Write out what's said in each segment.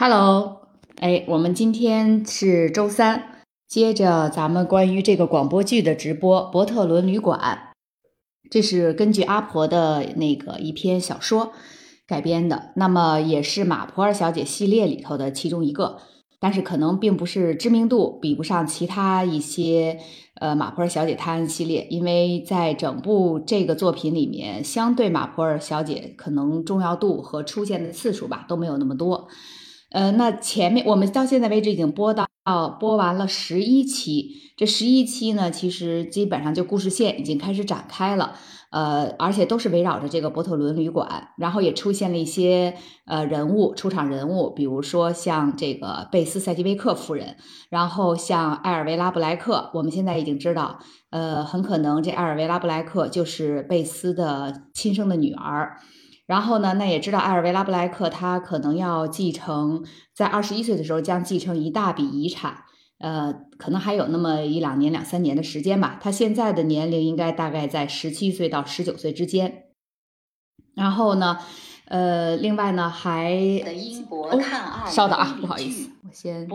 Hello，哎，我们今天是周三，接着咱们关于这个广播剧的直播，《伯特伦旅馆》，这是根据阿婆的那个一篇小说改编的，那么也是马普尔小姐系列里头的其中一个，但是可能并不是知名度比不上其他一些呃马普尔小姐探案系列，因为在整部这个作品里面，相对马普尔小姐可能重要度和出现的次数吧都没有那么多。呃，那前面我们到现在为止已经播到播完了十一期，这十一期呢，其实基本上就故事线已经开始展开了，呃，而且都是围绕着这个伯特伦旅馆，然后也出现了一些呃人物出场人物，比如说像这个贝斯塞基维克夫人，然后像艾尔维拉布莱克，我们现在已经知道，呃，很可能这艾尔维拉布莱克就是贝斯的亲生的女儿。然后呢，那也知道艾尔维拉布莱克他可能要继承，在二十一岁的时候将继承一大笔遗产，呃，可能还有那么一两年、两三年的时间吧。他现在的年龄应该大概在十七岁到十九岁之间。然后呢，呃，另外呢还英国探案，稍等啊，不好意思，我先。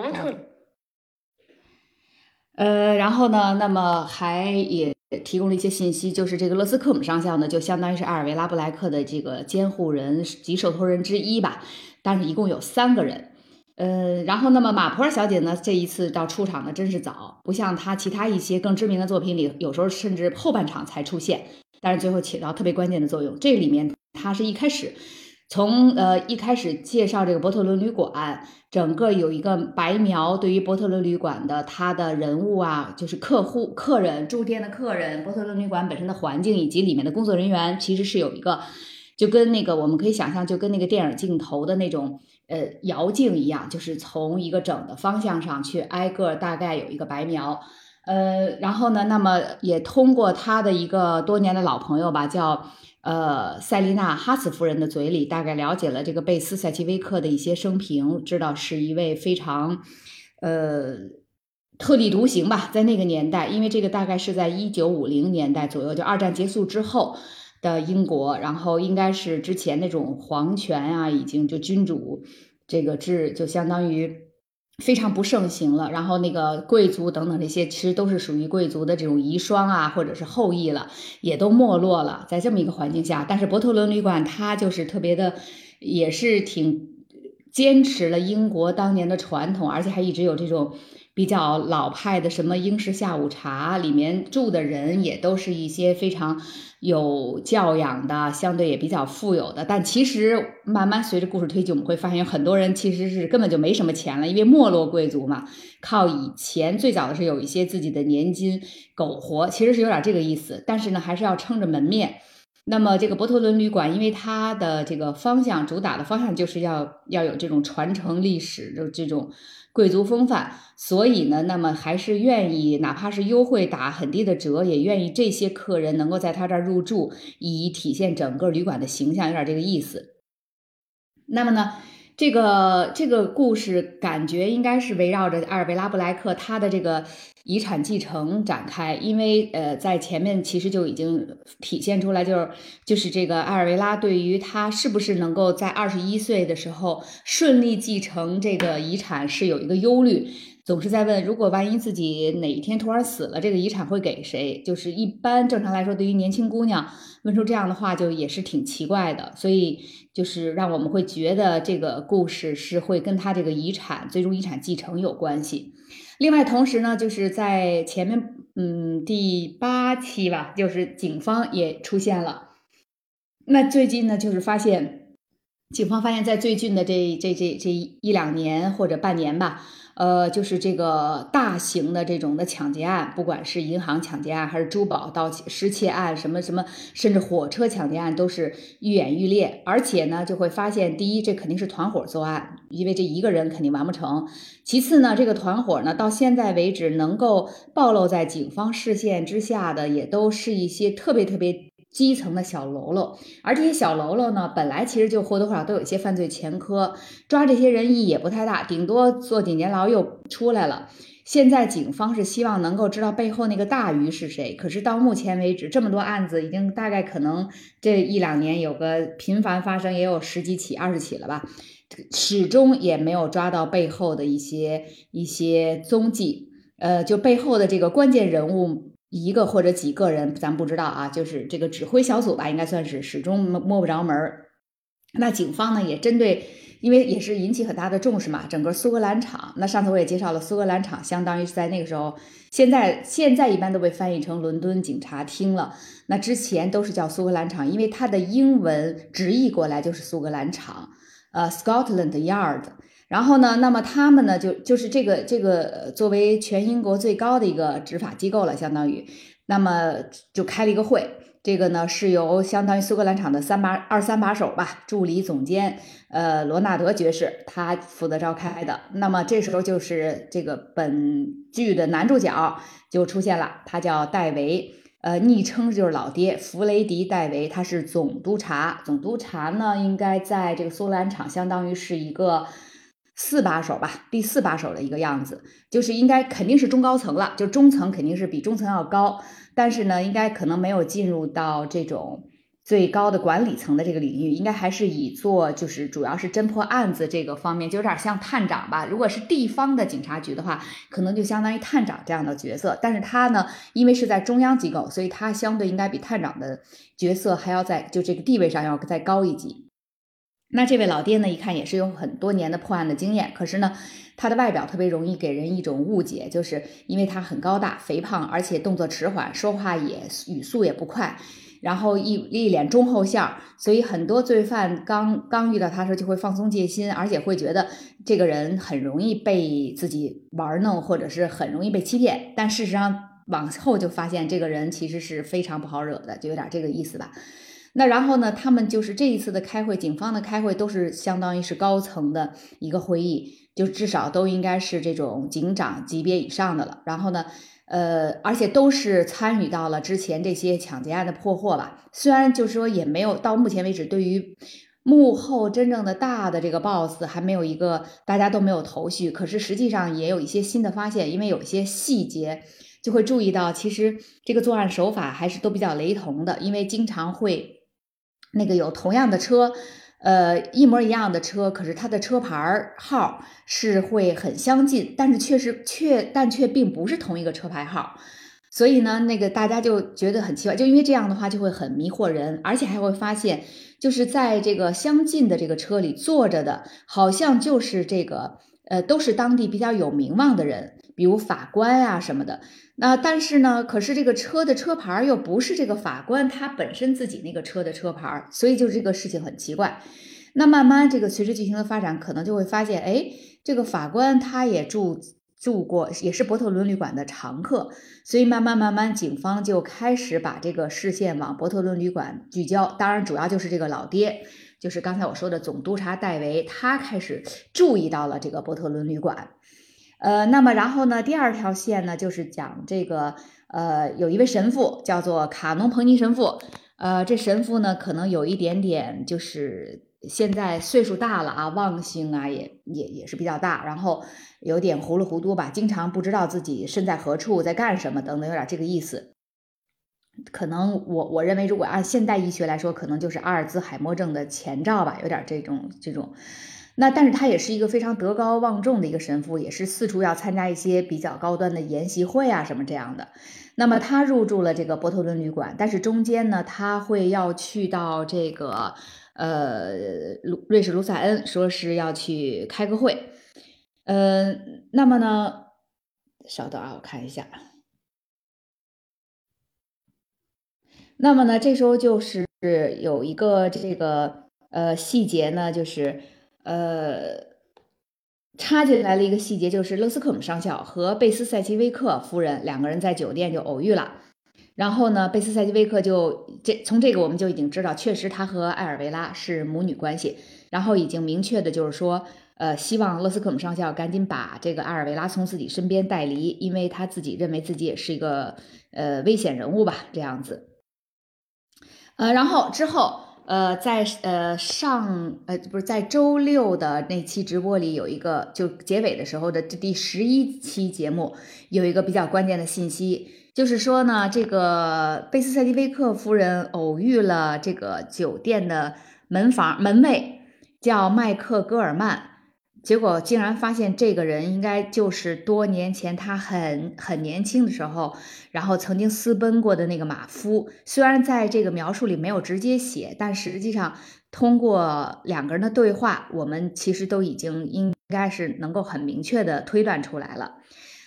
呃，然后呢，那么还也。提供了一些信息，就是这个勒斯克姆上校呢，就相当于是阿尔维拉布莱克的这个监护人及受托人之一吧。但是一共有三个人，呃，然后那么马普尔小姐呢，这一次到出场的真是早，不像她其他一些更知名的作品里，有时候甚至后半场才出现，但是最后起到特别关键的作用。这里面她是一开始。从呃一开始介绍这个伯特伦旅馆，整个有一个白描对于伯特伦旅馆的他的人物啊，就是客户、客人、住店的客人，伯特伦旅馆本身的环境以及里面的工作人员，其实是有一个，就跟那个我们可以想象，就跟那个电影镜头的那种呃摇镜一样，就是从一个整的方向上去挨个大概有一个白描，呃，然后呢，那么也通过他的一个多年的老朋友吧，叫。呃，塞丽娜·哈斯夫人的嘴里大概了解了这个贝斯·塞奇威克的一些生平，知道是一位非常呃特立独行吧，在那个年代，因为这个大概是在一九五零年代左右，就二战结束之后的英国，然后应该是之前那种皇权啊，已经就君主这个制，就相当于。非常不盛行了，然后那个贵族等等这些，其实都是属于贵族的这种遗孀啊，或者是后裔了，也都没落了。在这么一个环境下，但是伯特伦旅馆它就是特别的，也是挺坚持了英国当年的传统，而且还一直有这种。比较老派的什么英式下午茶，里面住的人也都是一些非常有教养的，相对也比较富有的。但其实慢慢随着故事推进，我们会发现很多人其实是根本就没什么钱了，因为没落贵族嘛，靠以前最早的是有一些自己的年金苟活，其实是有点这个意思。但是呢，还是要撑着门面。那么这个伯特伦旅馆，因为它的这个方向主打的方向就是要要有这种传承历史的这种。贵族风范，所以呢，那么还是愿意，哪怕是优惠打很低的折，也愿意这些客人能够在他这儿入住，以体现整个旅馆的形象，有点这个意思。那么呢？这个这个故事感觉应该是围绕着阿尔维拉布莱克他的这个遗产继承展开，因为呃，在前面其实就已经体现出来，就是就是这个阿尔维拉对于他是不是能够在二十一岁的时候顺利继承这个遗产是有一个忧虑。总是在问，如果万一自己哪一天突然死了，这个遗产会给谁？就是一般正常来说，对于年轻姑娘问出这样的话，就也是挺奇怪的。所以就是让我们会觉得这个故事是会跟他这个遗产最终遗产继承有关系。另外，同时呢，就是在前面，嗯，第八期吧，就是警方也出现了。那最近呢，就是发现警方发现，在最近的这这这这一两年或者半年吧。呃，就是这个大型的这种的抢劫案，不管是银行抢劫案，还是珠宝盗窃、失窃案，什么什么，甚至火车抢劫案，都是愈演愈烈。而且呢，就会发现，第一，这肯定是团伙作案，因为这一个人肯定完不成；其次呢，这个团伙呢，到现在为止能够暴露在警方视线之下的，也都是一些特别特别。基层的小喽啰，而这些小喽啰呢，本来其实就或多或少都有一些犯罪前科，抓这些人意义也不太大，顶多坐几年牢又出来了。现在警方是希望能够知道背后那个大鱼是谁，可是到目前为止，这么多案子已经大概可能这一两年有个频繁发生，也有十几起、二十起了吧，始终也没有抓到背后的一些一些踪迹。呃，就背后的这个关键人物一个或者几个人，咱不知道啊，就是这个指挥小组吧，应该算是始终摸摸不着门儿。那警方呢，也针对。因为也是引起很大的重视嘛，整个苏格兰场。那上次我也介绍了，苏格兰场相当于是在那个时候，现在现在一般都被翻译成伦敦警察厅了。那之前都是叫苏格兰场，因为它的英文直译过来就是苏格兰场，呃，Scotland Yard。然后呢，那么他们呢，就就是这个这个作为全英国最高的一个执法机构了，相当于，那么就开了一个会。这个呢是由相当于苏格兰场的三把二三把手吧，助理总监呃罗纳德爵士他负责召开的。那么这时候就是这个本剧的男主角就出现了，他叫戴维，呃，昵称就是老爹弗雷迪戴维，他是总督察。总督察呢应该在这个苏格兰场相当于是一个四把手吧，第四把手的一个样子，就是应该肯定是中高层了，就中层肯定是比中层要高。但是呢，应该可能没有进入到这种最高的管理层的这个领域，应该还是以做就是主要是侦破案子这个方面，就有点像探长吧。如果是地方的警察局的话，可能就相当于探长这样的角色。但是他呢，因为是在中央机构，所以他相对应该比探长的角色还要在就这个地位上要再高一级。那这位老爹呢，一看也是有很多年的破案的经验，可是呢。他的外表特别容易给人一种误解，就是因为他很高大、肥胖，而且动作迟缓，说话也语速也不快，然后一一脸忠厚相，所以很多罪犯刚刚遇到他的时候就会放松戒心，而且会觉得这个人很容易被自己玩弄，或者是很容易被欺骗。但事实上往后就发现这个人其实是非常不好惹的，就有点这个意思吧。那然后呢，他们就是这一次的开会，警方的开会都是相当于是高层的一个会议。就至少都应该是这种警长级别以上的了，然后呢，呃，而且都是参与到了之前这些抢劫案的破获吧。虽然就是说也没有到目前为止，对于幕后真正的大的这个 boss 还没有一个大家都没有头绪，可是实际上也有一些新的发现，因为有一些细节就会注意到，其实这个作案手法还是都比较雷同的，因为经常会那个有同样的车。呃，一模一样的车，可是它的车牌号是会很相近，但是确实却但却并不是同一个车牌号，所以呢，那个大家就觉得很奇怪，就因为这样的话就会很迷惑人，而且还会发现，就是在这个相近的这个车里坐着的，好像就是这个呃，都是当地比较有名望的人。比如法官啊什么的，那但是呢，可是这个车的车牌又不是这个法官他本身自己那个车的车牌，所以就这个事情很奇怪。那慢慢这个随着剧情的发展，可能就会发现，哎，这个法官他也住住过，也是伯特伦旅馆的常客，所以慢慢慢慢，警方就开始把这个视线往伯特伦旅馆聚焦。当然，主要就是这个老爹，就是刚才我说的总督察戴维，他开始注意到了这个伯特伦旅馆。呃，那么然后呢？第二条线呢，就是讲这个，呃，有一位神父叫做卡农彭尼神父，呃，这神父呢，可能有一点点，就是现在岁数大了啊，忘性啊，也也也是比较大，然后有点糊里糊涂吧，经常不知道自己身在何处，在干什么等等，有点这个意思。可能我我认为，如果按现代医学来说，可能就是阿尔兹海默症的前兆吧，有点这种这种。那但是他也是一个非常德高望重的一个神父，也是四处要参加一些比较高端的研习会啊什么这样的。那么他入住了这个波特伦旅馆，但是中间呢，他会要去到这个呃卢瑞士卢塞恩，说是要去开个会。呃，那么呢，稍等啊，我看一下。那么呢，这时候就是有一个这个呃细节呢，就是。呃，插进来了一个细节，就是勒斯克姆上校和贝斯塞奇威克夫人两个人在酒店就偶遇了。然后呢，贝斯塞奇威克就这从这个我们就已经知道，确实他和艾尔维拉是母女关系。然后已经明确的就是说，呃，希望勒斯克姆上校赶紧把这个艾尔维拉从自己身边带离，因为他自己认为自己也是一个呃危险人物吧，这样子。呃，然后之后。呃，在呃上呃不是在周六的那期直播里有一个，就结尾的时候的这第十一期节目有一个比较关键的信息，就是说呢，这个贝斯塞蒂威克夫人偶遇了这个酒店的门房门卫，叫麦克戈尔曼。结果竟然发现这个人应该就是多年前他很很年轻的时候，然后曾经私奔过的那个马夫。虽然在这个描述里没有直接写，但实际上通过两个人的对话，我们其实都已经应该是能够很明确的推断出来了。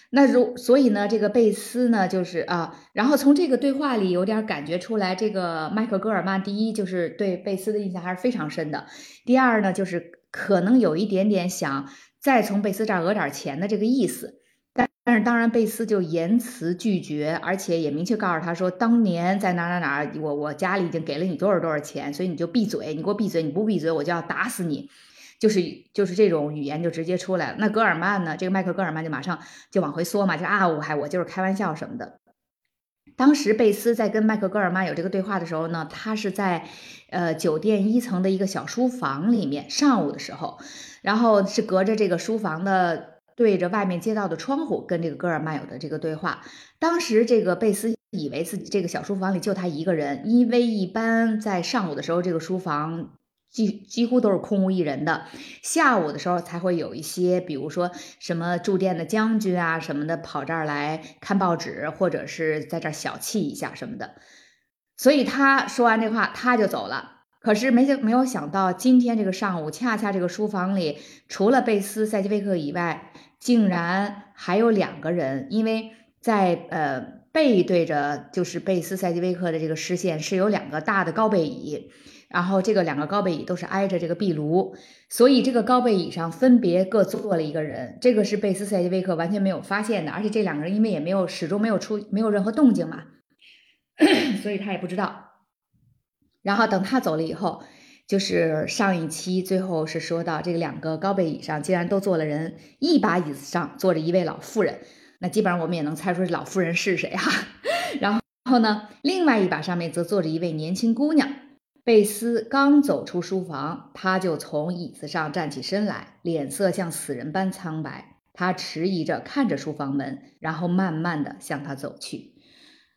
那如所以呢，这个贝斯呢，就是啊，然后从这个对话里有点感觉出来，这个迈克戈尔曼第一就是对贝斯的印象还是非常深的，第二呢就是。可能有一点点想再从贝斯这儿讹点钱的这个意思，但但是当然贝斯就严词拒绝，而且也明确告诉他说，当年在哪哪哪，我我家里已经给了你多少多少钱，所以你就闭嘴，你给我闭嘴，你不闭嘴我就要打死你，就是就是这种语言就直接出来了。那戈尔曼呢，这个麦克戈尔曼就马上就往回缩嘛，就啊我还我就是开玩笑什么的。当时贝斯在跟麦克戈尔曼有这个对话的时候呢，他是在，呃酒店一层的一个小书房里面，上午的时候，然后是隔着这个书房的对着外面街道的窗户跟这个戈尔曼有的这个对话。当时这个贝斯以为自己这个小书房里就他一个人，因为一般在上午的时候这个书房。几几乎都是空无一人的，下午的时候才会有一些，比如说什么驻店的将军啊什么的跑这儿来看报纸，或者是在这儿小憩一下什么的。所以他说完这话，他就走了。可是没没有想到，今天这个上午，恰恰这个书房里除了贝斯塞基维克以外，竟然还有两个人，因为在呃背对着就是贝斯塞基维克的这个视线是有两个大的高背椅。然后这个两个高背椅都是挨着这个壁炉，所以这个高背椅上分别各坐了一个人。这个是贝斯塞基维克完全没有发现的，而且这两个人因为也没有始终没有出没有任何动静嘛，所以他也不知道。然后等他走了以后，就是上一期最后是说到这个两个高背椅上竟然都坐了人，一把椅子上坐着一位老妇人，那基本上我们也能猜出老妇人是谁哈。然 后然后呢，另外一把上面则坐着一位年轻姑娘。贝斯刚走出书房，他就从椅子上站起身来，脸色像死人般苍白。他迟疑着看着书房门，然后慢慢的向他走去。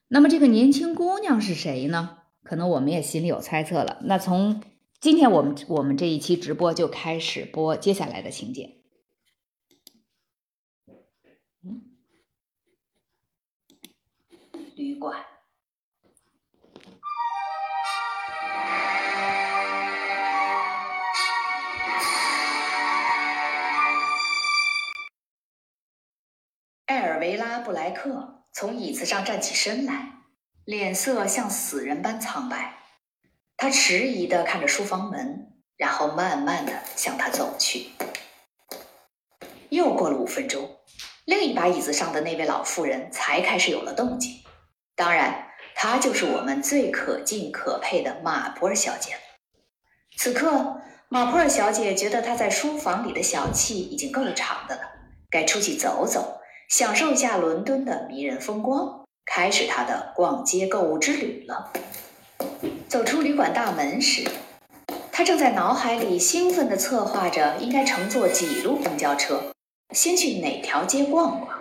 那么这个年轻姑娘是谁呢？可能我们也心里有猜测了。那从今天我们我们这一期直播就开始播接下来的情节。旅馆。艾尔维拉·布莱克从椅子上站起身来，脸色像死人般苍白。他迟疑地看着书房门，然后慢慢地向他走去。又过了五分钟，另一把椅子上的那位老妇人才开始有了动静。当然，她就是我们最可敬可佩的马普尔小姐。此刻，马普尔小姐觉得她在书房里的小憩已经够长的了，该出去走走。享受一下伦敦的迷人风光，开始他的逛街购物之旅了。走出旅馆大门时，他正在脑海里兴奋地策划着应该乘坐几路公交车，先去哪条街逛逛。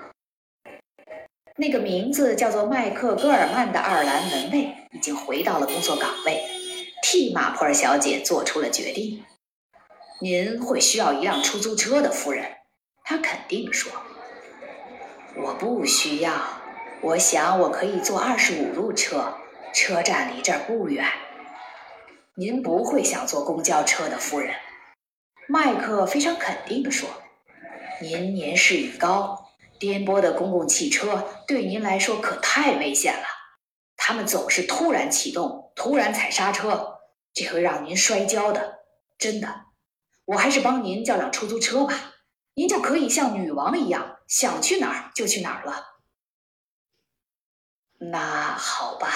那个名字叫做麦克戈尔曼的爱尔兰门卫已经回到了工作岗位，替马普尔小姐做出了决定。您会需要一辆出租车的，夫人，他肯定说。我不需要，我想我可以坐二十五路车，车站离这儿不远。您不会想坐公交车的，夫人。麦克非常肯定地说：“您年事已高，颠簸的公共汽车对您来说可太危险了。他们总是突然启动，突然踩刹车，这会让您摔跤的。真的，我还是帮您叫辆出租车吧。”您就可以像女王一样，想去哪儿就去哪儿了。那好吧，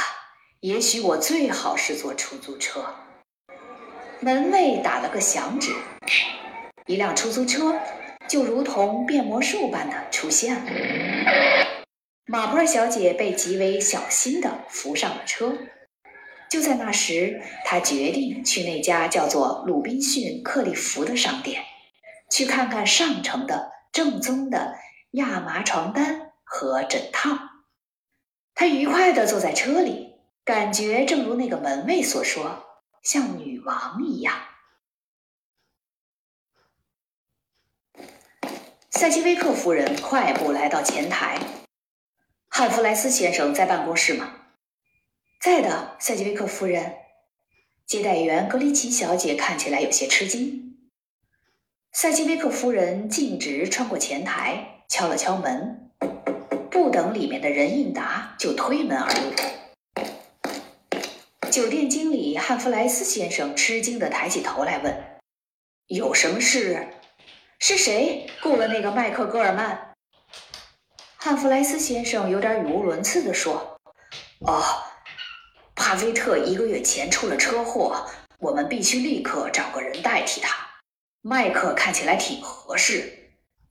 也许我最好是坐出租车。门卫打了个响指，一辆出租车就如同变魔术般的出现了。马普尔小姐被极为小心的扶上了车。就在那时，她决定去那家叫做鲁滨逊克利夫的商店，去看看上乘的正宗的亚麻床单和枕套。他愉快地坐在车里，感觉正如那个门卫所说，像女王一样。塞基威克夫人快步来到前台。汉弗莱斯先生在办公室吗？在的，塞吉维克夫人。接待员格里奇小姐看起来有些吃惊。塞吉威克夫人径直穿过前台，敲了敲门，不等里面的人应答，就推门而入。酒店经理汉弗莱斯先生吃惊地抬起头来问：“有什么事？是谁雇了那个麦克戈尔曼？”汉弗莱斯先生有点语无伦次地说：“哦，帕菲特一个月前出了车祸，我们必须立刻找个人代替他。麦克看起来挺合适，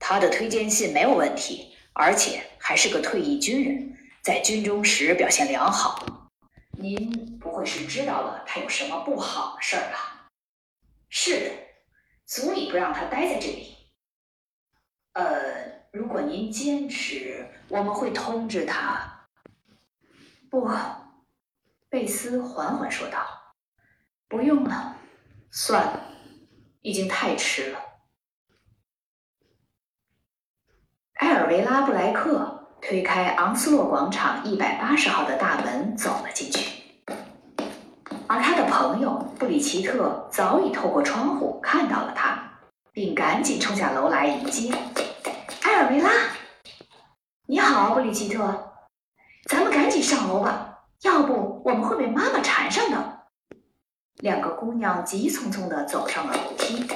他的推荐信没有问题，而且还是个退役军人，在军中时表现良好。您不会是知道了他有什么不好的事儿吧？是的，足以不让他待在这里。呃。”如果您坚持，我们会通知他。不，贝斯缓缓说道：“不用了，算了，已经太迟了。”埃尔维拉布莱克推开昂斯洛广场一百八十号的大门，走了进去，而他的朋友布里奇特早已透过窗户看到了他，并赶紧冲下楼来迎接。埃尔维拉，你好，布里奇特，咱们赶紧上楼吧，要不我们会被妈妈缠上的。两个姑娘急匆匆地走上了楼梯，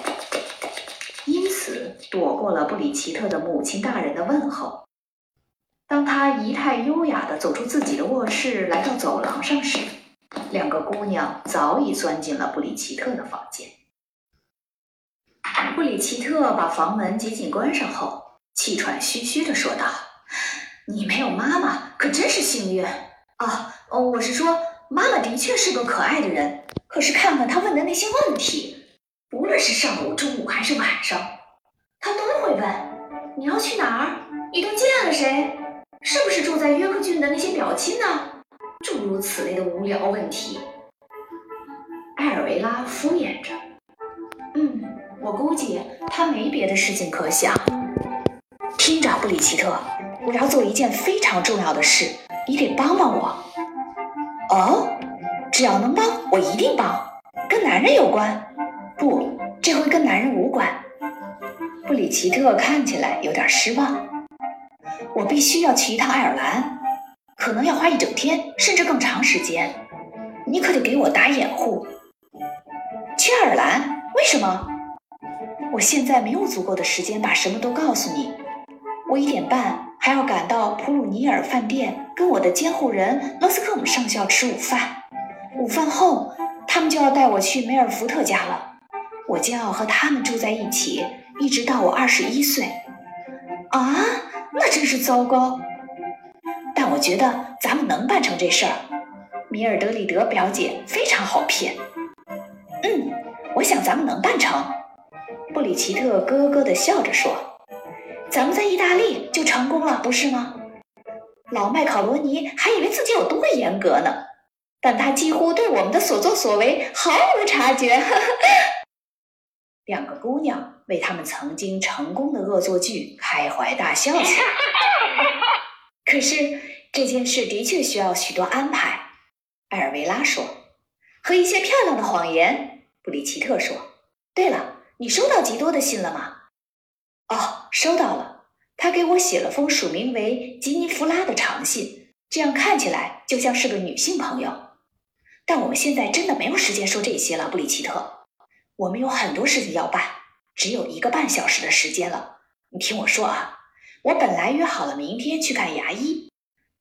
躲过了布里奇特的母亲大人的问候。当他仪态优雅地走出自己的卧室，来到走廊上时，两个姑娘早已钻进了布里奇特的房间。布里奇特把房门紧紧关上后。气喘吁吁地说道：“你没有妈妈，可真是幸运啊！哦，我是说，妈妈的确是个可爱的人。可是看看她问的那些问题，不论是上午、中午还是晚上，他都会问：你要去哪儿？你都见了谁？是不是住在约克郡的那些表亲呢？诸如此类的无聊问题。”艾尔维拉敷衍着：“嗯，我估计他没别的事情可想。”听着，布里奇特，我要做一件非常重要的事，你得帮帮我。哦，只要能帮，我一定帮。跟男人有关？不，这回跟男人无关。布里奇特看起来有点失望。我必须要去一趟爱尔兰，可能要花一整天，甚至更长时间。你可得给我打掩护。去爱尔兰？为什么？我现在没有足够的时间把什么都告诉你。我一点半还要赶到普鲁尼尔饭店，跟我的监护人罗斯克姆上校吃午饭。午饭后，他们就要带我去梅尔福特家了。我将要和他们住在一起，一直到我二十一岁。啊，那真是糟糕！但我觉得咱们能办成这事儿。米尔德里德表姐非常好骗。嗯，我想咱们能办成。布里奇特咯咯地笑着说。咱们在意大利就成功了，不是吗？老麦考罗尼还以为自己有多严格呢，但他几乎对我们的所作所为毫无察觉。两个姑娘为他们曾经成功的恶作剧开怀大笑起来。可是这件事的确需要许多安排，艾尔维拉说，和一些漂亮的谎言。布里奇特说。对了，你收到吉多的信了吗？哦，收到了。他给我写了封署名为吉尼弗拉的长信，这样看起来就像是个女性朋友。但我们现在真的没有时间说这些了，布里奇特。我们有很多事情要办，只有一个半小时的时间了。你听我说啊，我本来约好了明天去看牙医，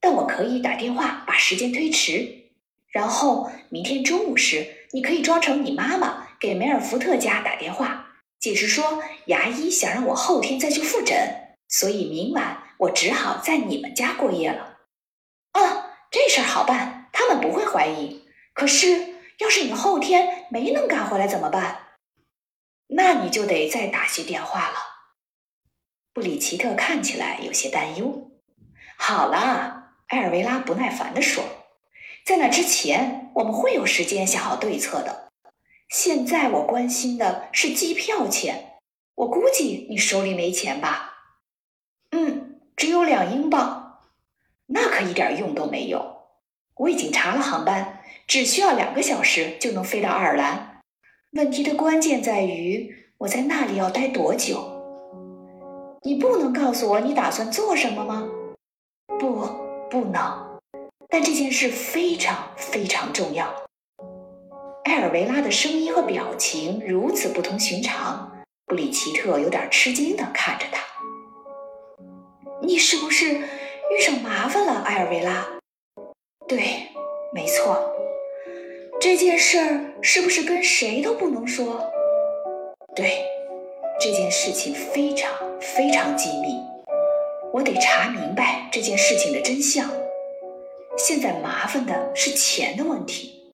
但我可以打电话把时间推迟。然后明天中午时，你可以装成你妈妈给梅尔福特家打电话。解释说，牙医想让我后天再去复诊，所以明晚我只好在你们家过夜了。哦，这事儿好办，他们不会怀疑。可是要是你后天没能赶回来怎么办？那你就得再打些电话了。布里奇特看起来有些担忧。好了，埃尔维拉不耐烦地说，在那之前我们会有时间想好对策的。现在我关心的是机票钱。我估计你手里没钱吧？嗯，只有两英镑，那可一点用都没有。我已经查了航班，只需要两个小时就能飞到爱尔兰。问题的关键在于我在那里要待多久。你不能告诉我你打算做什么吗？不，不能。但这件事非常非常重要。埃尔维拉的声音和表情如此不同寻常。布里奇特有点吃惊地看着他：“你是不是遇上麻烦了，埃尔维拉？”“对，没错。”“这件事儿是不是跟谁都不能说？”“对，这件事情非常非常机密，我得查明白这件事情的真相。现在麻烦的是钱的问题。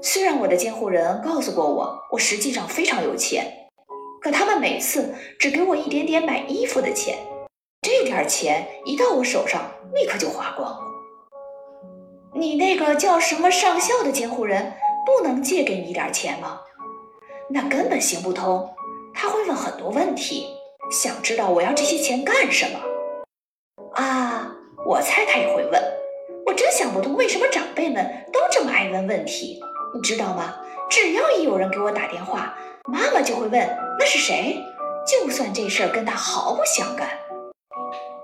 虽然我的监护人告诉过我，我实际上非常有钱。”可他们每次只给我一点点买衣服的钱，这点钱一到我手上，立刻就花光了。你那个叫什么上校的监护人不能借给你一点钱吗？那根本行不通。他会问很多问题，想知道我要这些钱干什么。啊，我猜他也会问。我真想不通为什么长辈们都这么爱问问题，你知道吗？只要一有人给我打电话。妈妈就会问那是谁，就算这事儿跟他毫不相干。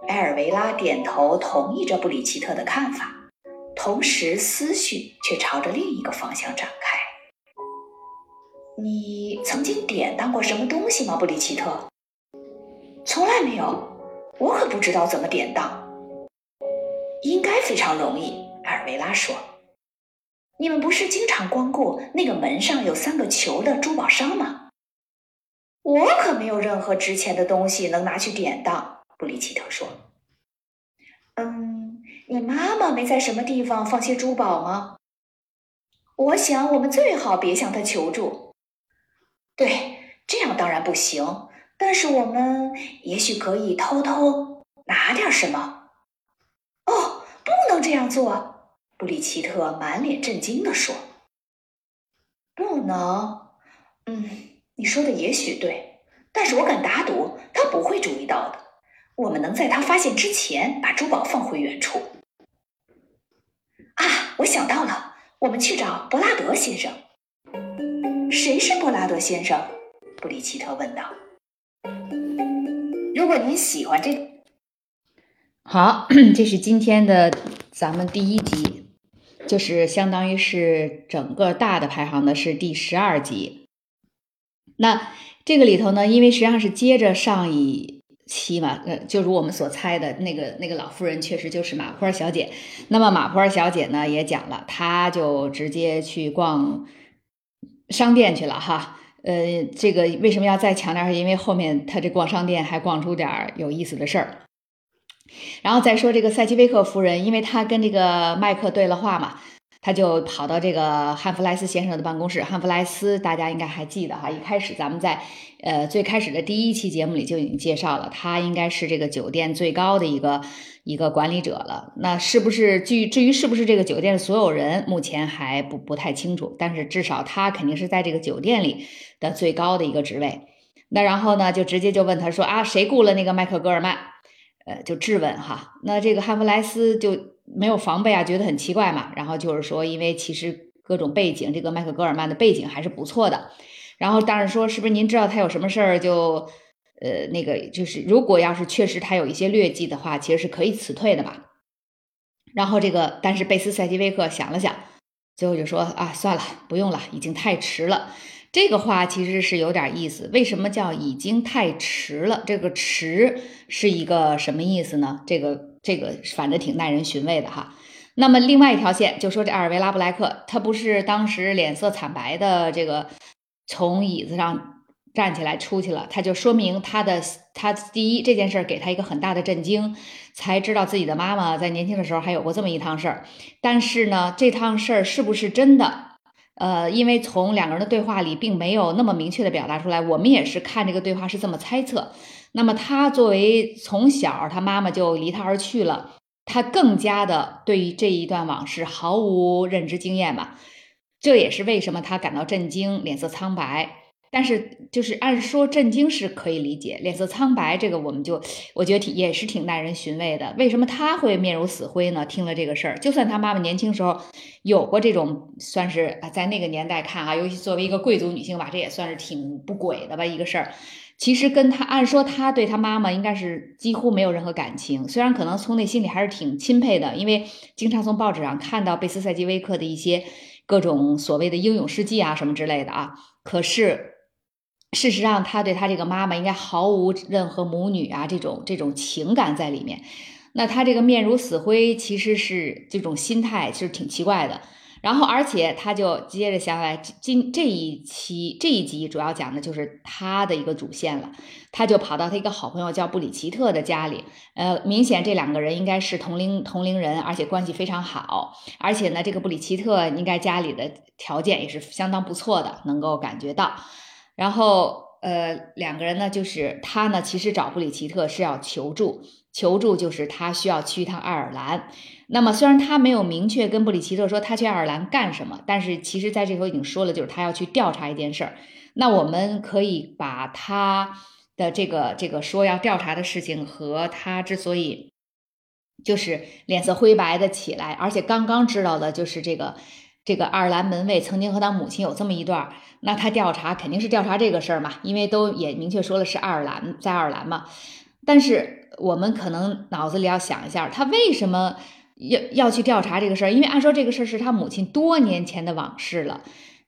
埃尔维拉点头同意着布里奇特的看法，同时思绪却朝着另一个方向展开。你曾经典当过什么东西吗，布里奇特？从来没有，我可不知道怎么典当。应该非常容易，埃尔维拉说。你们不是经常光顾那个门上有三个球的珠宝商吗？我可没有任何值钱的东西能拿去典当。布里奇特说：“嗯，你妈妈没在什么地方放些珠宝吗？我想我们最好别向她求助。对，这样当然不行。但是我们也许可以偷偷拿点什么。哦，不能这样做。”布里奇特满脸震惊地说：“不能，嗯，你说的也许对，但是我敢打赌他不会注意到的。我们能在他发现之前把珠宝放回原处。”我想到了，我们去找布拉德先生。谁是布拉德先生？布里奇特问道。如果您喜欢这，好，这是今天的咱们第一集。就是相当于是整个大的排行的是第十二集，那这个里头呢，因为实际上是接着上一期嘛，呃，就如我们所猜的那个那个老妇人确实就是马普尔小姐。那么马普尔小姐呢也讲了，她就直接去逛商店去了哈。呃，这个为什么要再强调？是因为后面她这逛商店还逛出点有意思的事儿。然后再说这个塞奇威克夫人，因为她跟这个麦克对了话嘛，他就跑到这个汉弗莱斯先生的办公室。汉弗莱斯大家应该还记得哈，一开始咱们在呃最开始的第一期节目里就已经介绍了，他应该是这个酒店最高的一个一个管理者了。那是不是至至于是不是这个酒店的所有人，目前还不不太清楚，但是至少他肯定是在这个酒店里的最高的一个职位。那然后呢，就直接就问他说啊，谁雇了那个麦克格尔曼？呃，就质问哈，那这个汉弗莱斯就没有防备啊，觉得很奇怪嘛。然后就是说，因为其实各种背景，这个麦克格尔曼的背景还是不错的。然后当然说，是不是您知道他有什么事儿？就呃，那个就是，如果要是确实他有一些劣迹的话，其实是可以辞退的嘛。然后这个，但是贝斯塞基维克想了想，最后就说啊，算了，不用了，已经太迟了。这个话其实是有点意思，为什么叫已经太迟了？这个迟是一个什么意思呢？这个这个反正挺耐人寻味的哈。那么另外一条线就说这阿尔维拉布莱克，他不是当时脸色惨白的这个从椅子上站起来出去了，他就说明他的他第一这件事给他一个很大的震惊，才知道自己的妈妈在年轻的时候还有过这么一趟事儿。但是呢，这趟事儿是不是真的？呃，因为从两个人的对话里并没有那么明确的表达出来，我们也是看这个对话是这么猜测。那么他作为从小他妈妈就离他而去了，他更加的对于这一段往事毫无认知经验吧。这也是为什么他感到震惊，脸色苍白。但是，就是按说震惊是可以理解，脸色苍白这个我们就我觉得挺也是挺耐人寻味的。为什么他会面如死灰呢？听了这个事儿，就算他妈妈年轻时候有过这种，算是在那个年代看啊，尤其作为一个贵族女性吧，这也算是挺不轨的吧一个事儿。其实跟他按说他对他妈妈应该是几乎没有任何感情，虽然可能从内心里还是挺钦佩的，因为经常从报纸上看到贝斯赛基威克的一些各种所谓的英勇事迹啊什么之类的啊，可是。事实上，他对他这个妈妈应该毫无任何母女啊这种这种情感在里面。那他这个面如死灰，其实是这种心态，其实挺奇怪的。然后，而且他就接着下来，今这一期这一集主要讲的就是他的一个主线了。他就跑到他一个好朋友叫布里奇特的家里，呃，明显这两个人应该是同龄同龄人，而且关系非常好。而且呢，这个布里奇特应该家里的条件也是相当不错的，能够感觉到。然后，呃，两个人呢，就是他呢，其实找布里奇特是要求助，求助就是他需要去一趟爱尔兰。那么，虽然他没有明确跟布里奇特说他去爱尔兰干什么，但是其实在这头已经说了，就是他要去调查一件事儿。那我们可以把他的这个这个说要调查的事情和他之所以就是脸色灰白的起来，而且刚刚知道的就是这个。这个爱尔兰门卫曾经和他母亲有这么一段，那他调查肯定是调查这个事儿嘛，因为都也明确说了是爱尔兰在爱尔兰嘛。但是我们可能脑子里要想一下，他为什么要要去调查这个事儿？因为按说这个事儿是他母亲多年前的往事了，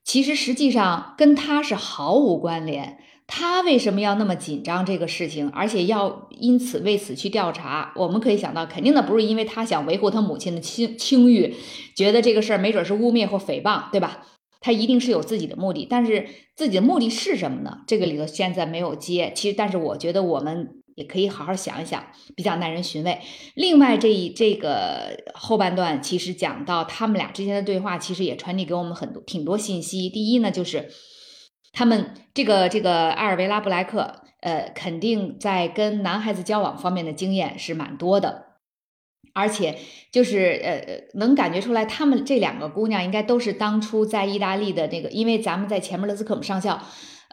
其实实际上跟他是毫无关联。他为什么要那么紧张这个事情，而且要因此为此去调查？我们可以想到，肯定的不是因为他想维护他母亲的清清誉，觉得这个事儿没准是污蔑或诽谤，对吧？他一定是有自己的目的，但是自己的目的是什么呢？这个里头现在没有接。其实，但是我觉得我们也可以好好想一想，比较耐人寻味。另外，这一这个后半段其实讲到他们俩之间的对话，其实也传递给我们很多挺多信息。第一呢，就是。他们这个这个阿尔维拉布莱克，呃，肯定在跟男孩子交往方面的经验是蛮多的，而且就是呃，能感觉出来，他们这两个姑娘应该都是当初在意大利的那个，因为咱们在前面勒斯科姆上校。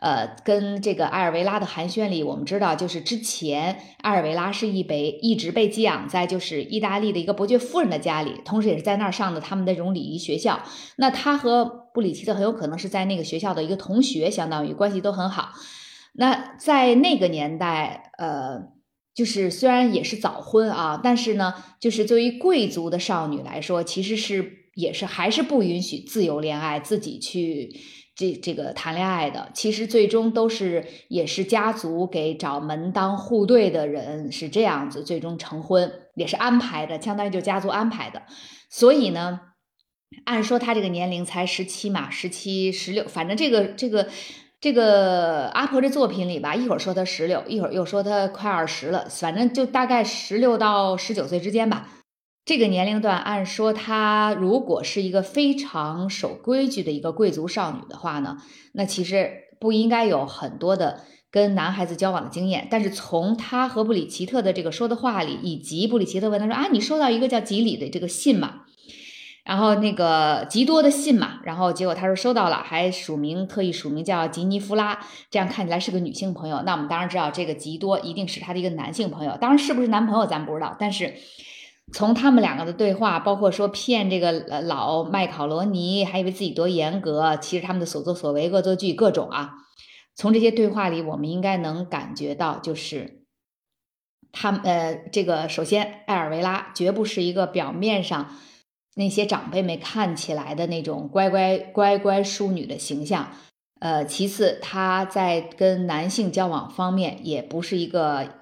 呃，跟这个埃尔维拉的寒暄里，我们知道，就是之前埃尔维拉是一被一直被寄养在就是意大利的一个伯爵夫人的家里，同时也是在那儿上的他们的这种礼仪学校。那他和布里奇特很有可能是在那个学校的一个同学，相当于关系都很好。那在那个年代，呃，就是虽然也是早婚啊，但是呢，就是作为贵族的少女来说，其实是也是还是不允许自由恋爱，自己去。这这个谈恋爱的，其实最终都是也是家族给找门当户对的人是这样子，最终成婚也是安排的，相当于就家族安排的。所以呢，按说他这个年龄才十七嘛，十七十六，反正这个这个这个阿婆这作品里吧，一会儿说她十六，一会儿又说她快二十了，反正就大概十六到十九岁之间吧。这个年龄段，按说她如果是一个非常守规矩的一个贵族少女的话呢，那其实不应该有很多的跟男孩子交往的经验。但是从她和布里奇特的这个说的话里，以及布里奇特问她说啊，你收到一个叫吉里的这个信吗？然后那个吉多的信嘛，然后结果他说收到了，还署名特意署名叫吉尼夫拉，这样看起来是个女性朋友。那我们当然知道这个吉多一定是他的一个男性朋友，当然是不是男朋友咱不知道，但是。从他们两个的对话，包括说骗这个老麦考罗尼，还以为自己多严格，其实他们的所作所为恶作剧各种啊。从这些对话里，我们应该能感觉到，就是他呃，这个首先艾尔维拉绝不是一个表面上那些长辈们看起来的那种乖乖乖乖淑女的形象，呃，其次她在跟男性交往方面也不是一个。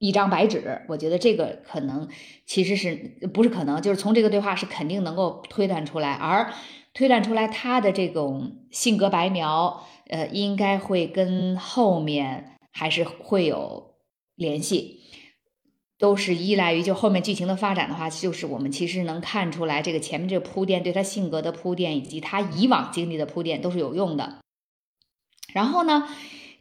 一张白纸，我觉得这个可能其实是不是可能，就是从这个对话是肯定能够推断出来，而推断出来他的这种性格白描，呃，应该会跟后面还是会有联系。都是依赖于就后面剧情的发展的话，就是我们其实能看出来，这个前面这个铺垫对他性格的铺垫，以及他以往经历的铺垫都是有用的。然后呢，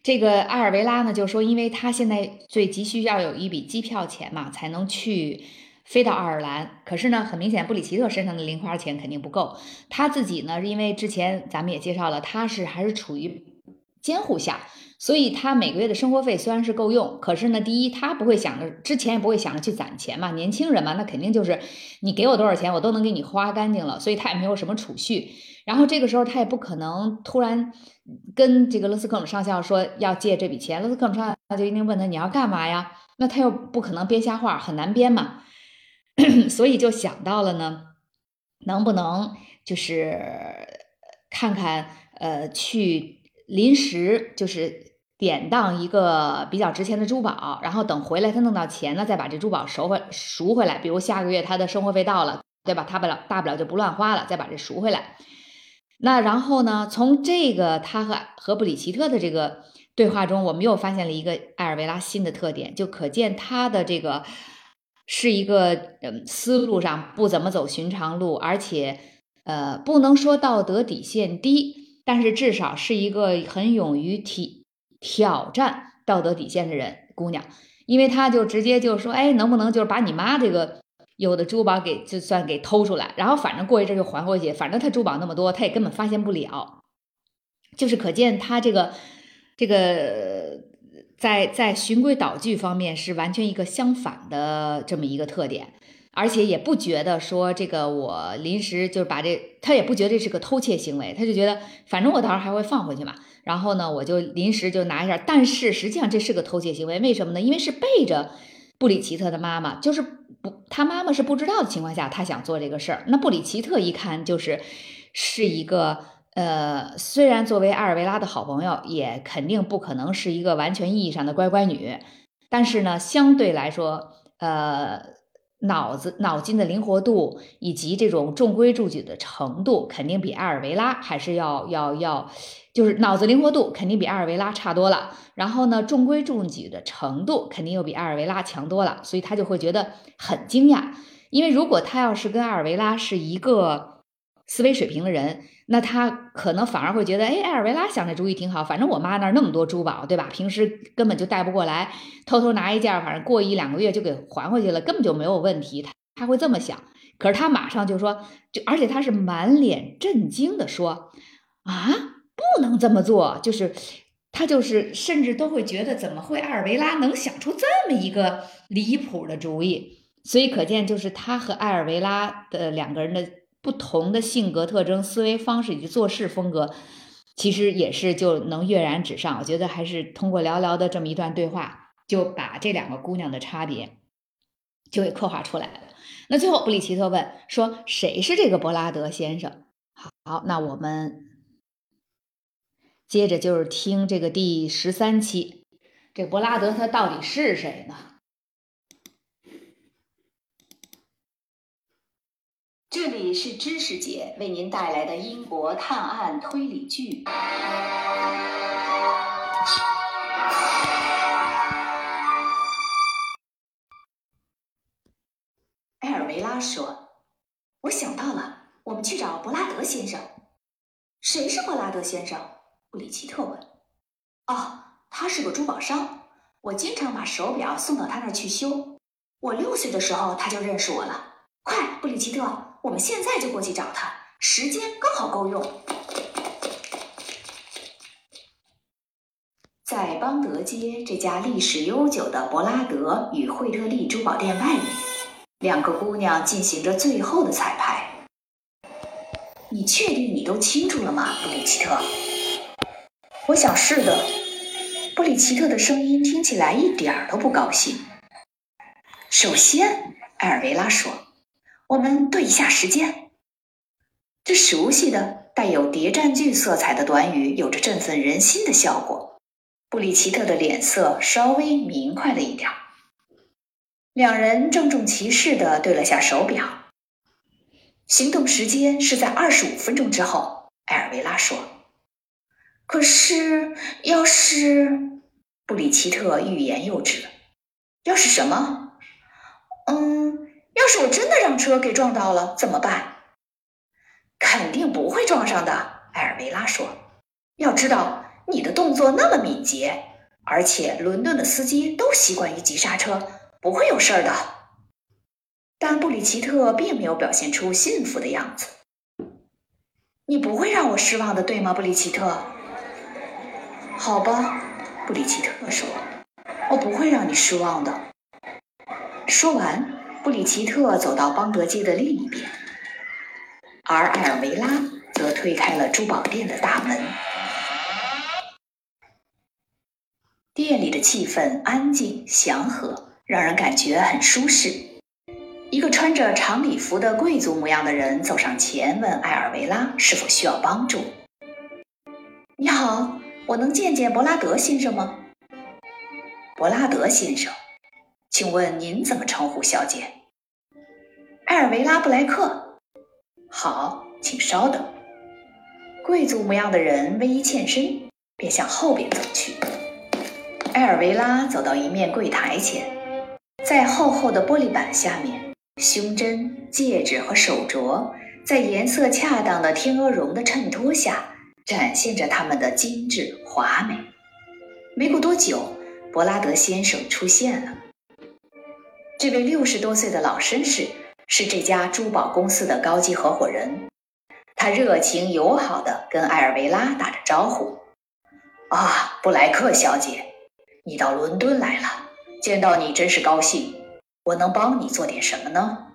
这个阿尔维拉呢就说，因为他现在最急需要有一笔机票钱嘛，才能去飞到爱尔兰。可是呢，很明显布里奇特身上的零花钱肯定不够。他自己呢，因为之前咱们也介绍了，他是还是处于监护下。所以他每个月的生活费虽然是够用，可是呢，第一他不会想着之前也不会想着去攒钱嘛，年轻人嘛，那肯定就是你给我多少钱，我都能给你花干净了，所以他也没有什么储蓄。然后这个时候他也不可能突然跟这个勒斯克姆上校说要借这笔钱，勒斯克姆上校就一定问他你要干嘛呀？那他又不可能编瞎话，很难编嘛，所以就想到了呢，能不能就是看看呃去临时就是。典当一个比较值钱的珠宝，然后等回来他弄到钱呢，再把这珠宝赎回赎回来。比如下个月他的生活费到了，对吧？他不了大不了就不乱花了，再把这赎回来。那然后呢？从这个他和和布里奇特的这个对话中，我们又发现了一个埃尔维拉新的特点，就可见他的这个是一个嗯思路上不怎么走寻常路，而且呃不能说道德底线低，但是至少是一个很勇于提。挑战道德底线的人，姑娘，因为他就直接就说，哎，能不能就是把你妈这个有的珠宝给就算给偷出来，然后反正过一阵就还回去，反正他珠宝那么多，他也根本发现不了。就是可见他这个这个在在循规蹈矩方面是完全一个相反的这么一个特点，而且也不觉得说这个我临时就是把这，他也不觉得这是个偷窃行为，他就觉得反正我到时候还会放回去嘛。然后呢，我就临时就拿一下，但是实际上这是个偷窃行为，为什么呢？因为是背着布里奇特的妈妈，就是不，他妈妈是不知道的情况下，他想做这个事儿。那布里奇特一看就是是一个，呃，虽然作为阿尔维拉的好朋友，也肯定不可能是一个完全意义上的乖乖女，但是呢，相对来说，呃，脑子脑筋的灵活度以及这种中规中矩的程度，肯定比阿尔维拉还是要要要。就是脑子灵活度肯定比阿尔维拉差多了，然后呢，中规中矩的程度肯定又比阿尔维拉强多了，所以他就会觉得很惊讶。因为如果他要是跟阿尔维拉是一个思维水平的人，那他可能反而会觉得，哎，阿尔维拉想这主意挺好，反正我妈那儿那么多珠宝，对吧？平时根本就带不过来，偷偷拿一件，反正过一两个月就给还回去了，根本就没有问题。他他会这么想，可是他马上就说，就而且他是满脸震惊的说，啊。不能这么做，就是他就是甚至都会觉得怎么会艾尔维拉能想出这么一个离谱的主意？所以可见，就是他和艾尔维拉的两个人的不同的性格特征、思维方式以及做事风格，其实也是就能跃然纸上。我觉得还是通过寥寥的这么一段对话，就把这两个姑娘的差别就给刻画出来了。那最后，布里奇特问说：“谁是这个伯拉德先生？”好，那我们。接着就是听这个第十三期，这伯拉德他到底是谁呢？这里是知识姐为您带来的英国探案推理剧。埃尔维拉说：“我想到了，我们去找伯拉德先生。谁是伯拉德先生？”布里奇特问：“哦，他是个珠宝商，我经常把手表送到他那儿去修。我六岁的时候他就认识我了。快，布里奇特，我们现在就过去找他，时间刚好够用。”在邦德街这家历史悠久的伯拉德与惠特利珠宝店外面，两个姑娘进行着最后的彩排。你确定你都清楚了吗，布里奇特？我想是的，布里奇特的声音听起来一点儿都不高兴。首先，埃尔维拉说：“我们对一下时间。”这熟悉的、带有谍战剧色彩的短语有着振奋人心的效果。布里奇特的脸色稍微明快了一点。两人郑重其事地对了下手表。行动时间是在二十五分钟之后，埃尔维拉说。可是，要是布里奇特欲言又止，要是什么？嗯，要是我真的让车给撞到了怎么办？肯定不会撞上的，埃尔维拉说。要知道，你的动作那么敏捷，而且伦敦的司机都习惯于急刹车，不会有事儿的。但布里奇特并没有表现出幸福的样子。你不会让我失望的，对吗，布里奇特？好吧，布里奇特说：“我不会让你失望的。”说完，布里奇特走到邦德街的另一边，而艾尔维拉则推开了珠宝店的大门。店里的气氛安静祥和，让人感觉很舒适。一个穿着长礼服的贵族模样的人走上前，问艾尔维拉是否需要帮助。“你好，我能见见伯拉德先生吗？”“伯拉德先生，请问您怎么称呼，小姐？”“艾尔维拉·布莱克。”“好，请稍等。”贵族模样的人微一欠身，便向后边走去。艾尔维拉走到一面柜台前，在厚厚的玻璃板下面。胸针、戒指和手镯在颜色恰当的天鹅绒的衬托下，展现着它们的精致华美。没过多久，伯拉德先生出现了。这位六十多岁的老绅士是这家珠宝公司的高级合伙人，他热情友好地跟艾尔维拉打着招呼：“啊，布莱克小姐，你到伦敦来了，见到你真是高兴。”我能帮你做点什么呢？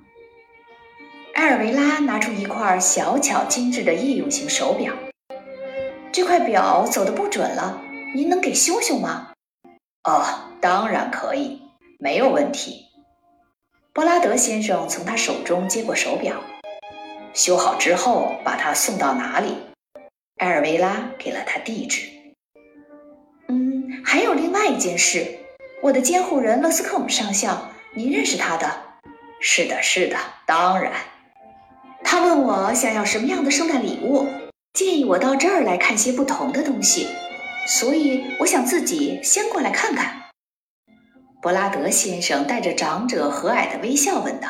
埃尔维拉拿出一块小巧精致的夜用型手表，这块表走的不准了，您能给修修吗？哦，当然可以，没有问题。布拉德先生从他手中接过手表，修好之后把它送到哪里？埃尔维拉给了他地址。嗯，还有另外一件事，我的监护人勒斯克姆上校。您认识他的？是的，是的，当然。他问我想要什么样的圣诞礼物，建议我到这儿来看些不同的东西，所以我想自己先过来看看。布拉德先生带着长者和蔼的微笑问道：“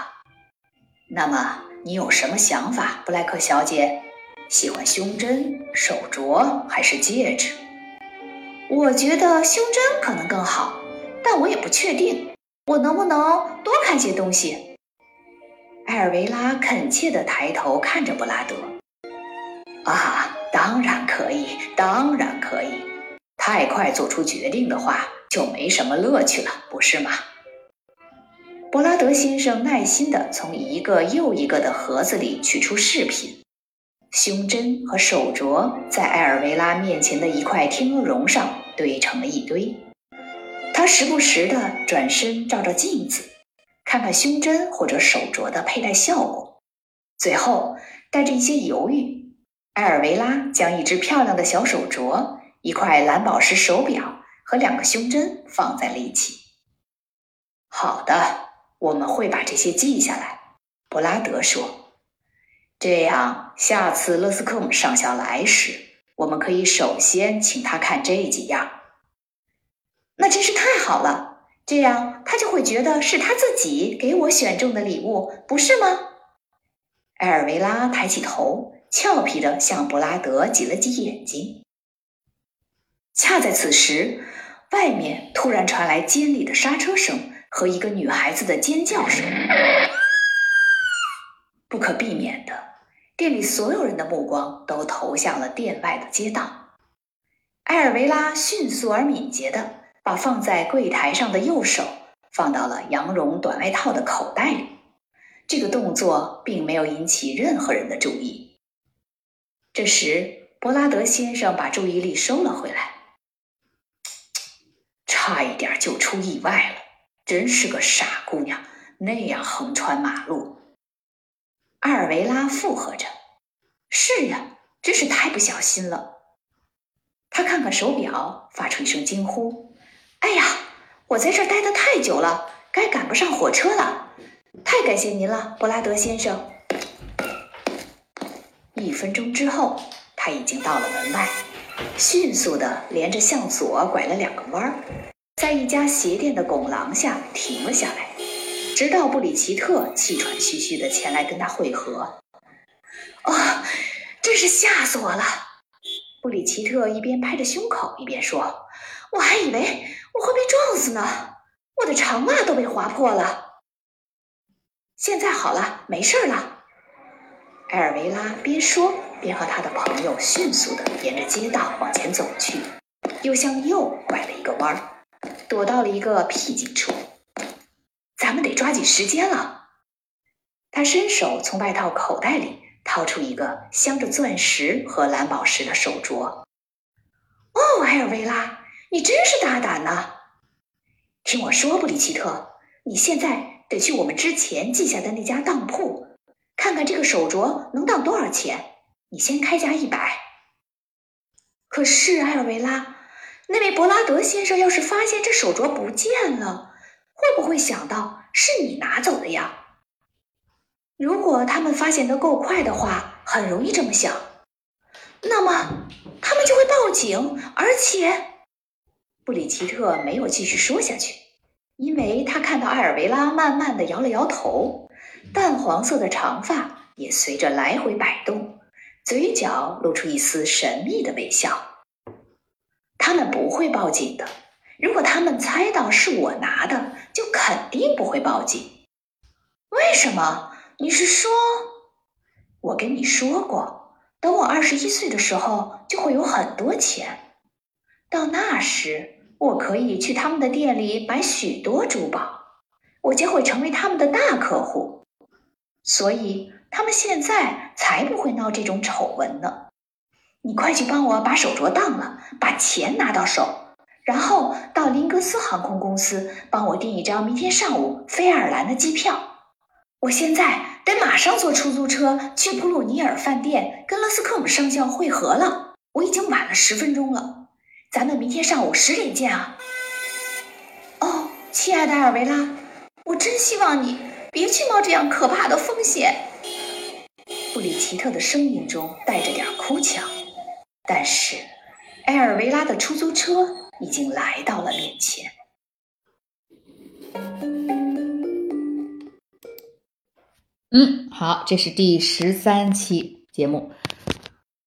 那么你有什么想法，布莱克小姐？喜欢胸针、手镯还是戒指？”我觉得胸针可能更好，但我也不确定。我能不能多看些东西？埃尔维拉恳切地抬头看着布拉德。啊，当然可以，当然可以。太快做出决定的话，就没什么乐趣了，不是吗？布拉德先生耐心地从一个又一个的盒子里取出饰品，胸针和手镯在埃尔维拉面前的一块天鹅绒上堆成了一堆。他时不时地转身照照镜子，看看胸针或者手镯的佩戴效果。最后，带着一些犹豫，埃尔维拉将一只漂亮的小手镯、一块蓝宝石手表和两个胸针放在了一起。好的，我们会把这些记下来，布拉德说。这样，下次勒斯科姆上校来时，我们可以首先请他看这几样。那真是太好了，这样他就会觉得是他自己给我选中的礼物，不是吗？埃尔维拉抬起头，俏皮地向布拉德挤了挤眼睛。恰在此时，外面突然传来尖利的刹车声和一个女孩子的尖叫声。不可避免的，店里所有人的目光都投向了店外的街道。埃尔维拉迅速而敏捷的。把放在柜台上的右手放到了羊绒短外套的口袋里，这个动作并没有引起任何人的注意。这时，伯拉德先生把注意力收了回来，差一点就出意外了，真是个傻姑娘，那样横穿马路。阿尔维拉附和着：“是呀，真是太不小心了。”他看看手表，发出一声惊呼。哎呀，我在这儿待得太久了，该赶不上火车了。太感谢您了，布拉德先生。分钟之后，他已经到了门外，迅速地连着向左拐了两个弯儿，在一家鞋店的拱廊下停了下来。直到布里奇特气喘吁吁地前来跟他会合。啊，真是吓死我了！布里奇特一边拍着胸口，一边说：“我还以为我会被撞死呢，我的长袜都被划破了。现在好了，没事了。”埃尔维拉边说边和他的朋友迅速地沿着街道往前走去，又向右拐了一个弯儿，躲到了一个僻静处。咱们得抓紧时间了。他伸手从外套口袋里掏出一个镶着钻石和蓝宝石的手镯。哦，埃尔维拉，你真是大胆呐！听我说，布里奇特，你现在得去我们之前记下的那家当铺。看看这个手镯能当多少钱？你先开价一百。可是埃尔维拉，那位伯拉德先生要是发现这手镯不见了，会不会想到是你拿走的呀？如果他们发现的够快的话，很容易这么想。那么他们就会报警，而且布里奇特没有继续说下去，因为他看到埃尔维拉慢慢的摇了摇头。淡黄色的长发也随着来回摆动，嘴角露出一丝神秘的微笑。他们不会报警的。如果他们猜到是我拿的，就肯定不会报警。为什么？你是说？我跟你说过，等我二十一岁的时候，就会有很多钱。到那时，我可以去他们的店里买许多珠宝，我将会成为他们的大客户。所以他们现在才不会闹这种丑闻呢。你快去帮我把手镯当了，把钱拿到手，然后到林格斯航空公司帮我订一张明天上午飞爱尔兰的机票。我现在得马上坐出租车去布鲁尼尔饭店跟勒斯克姆上校会合了。我已经晚了十分钟了，咱们明天上午十点见啊！哦，亲爱的尔维拉，我真希望你。别去冒这样可怕的风险。布里奇特的声音中带着点哭腔，但是埃尔维拉的出租车已经来到了面前。嗯，好，这是第十三期节目。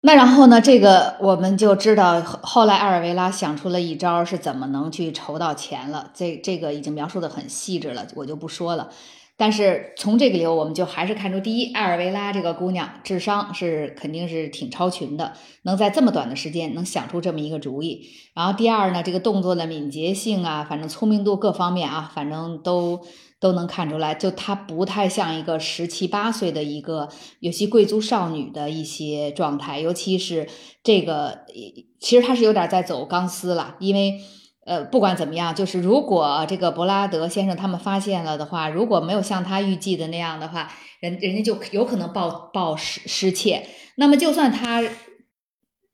那然后呢？这个我们就知道，后来埃尔维拉想出了一招，是怎么能去筹到钱了。这这个已经描述的很细致了，我就不说了。但是从这个里，我们就还是看出，第一，埃尔维拉这个姑娘智商是肯定是挺超群的，能在这么短的时间能想出这么一个主意。然后第二呢，这个动作的敏捷性啊，反正聪明度各方面啊，反正都都能看出来，就她不太像一个十七八岁的一个有些贵族少女的一些状态，尤其是这个，其实她是有点在走钢丝了，因为。呃，不管怎么样，就是如果这个伯拉德先生他们发现了的话，如果没有像他预计的那样的话，人人家就有可能报报失失窃。那么就算他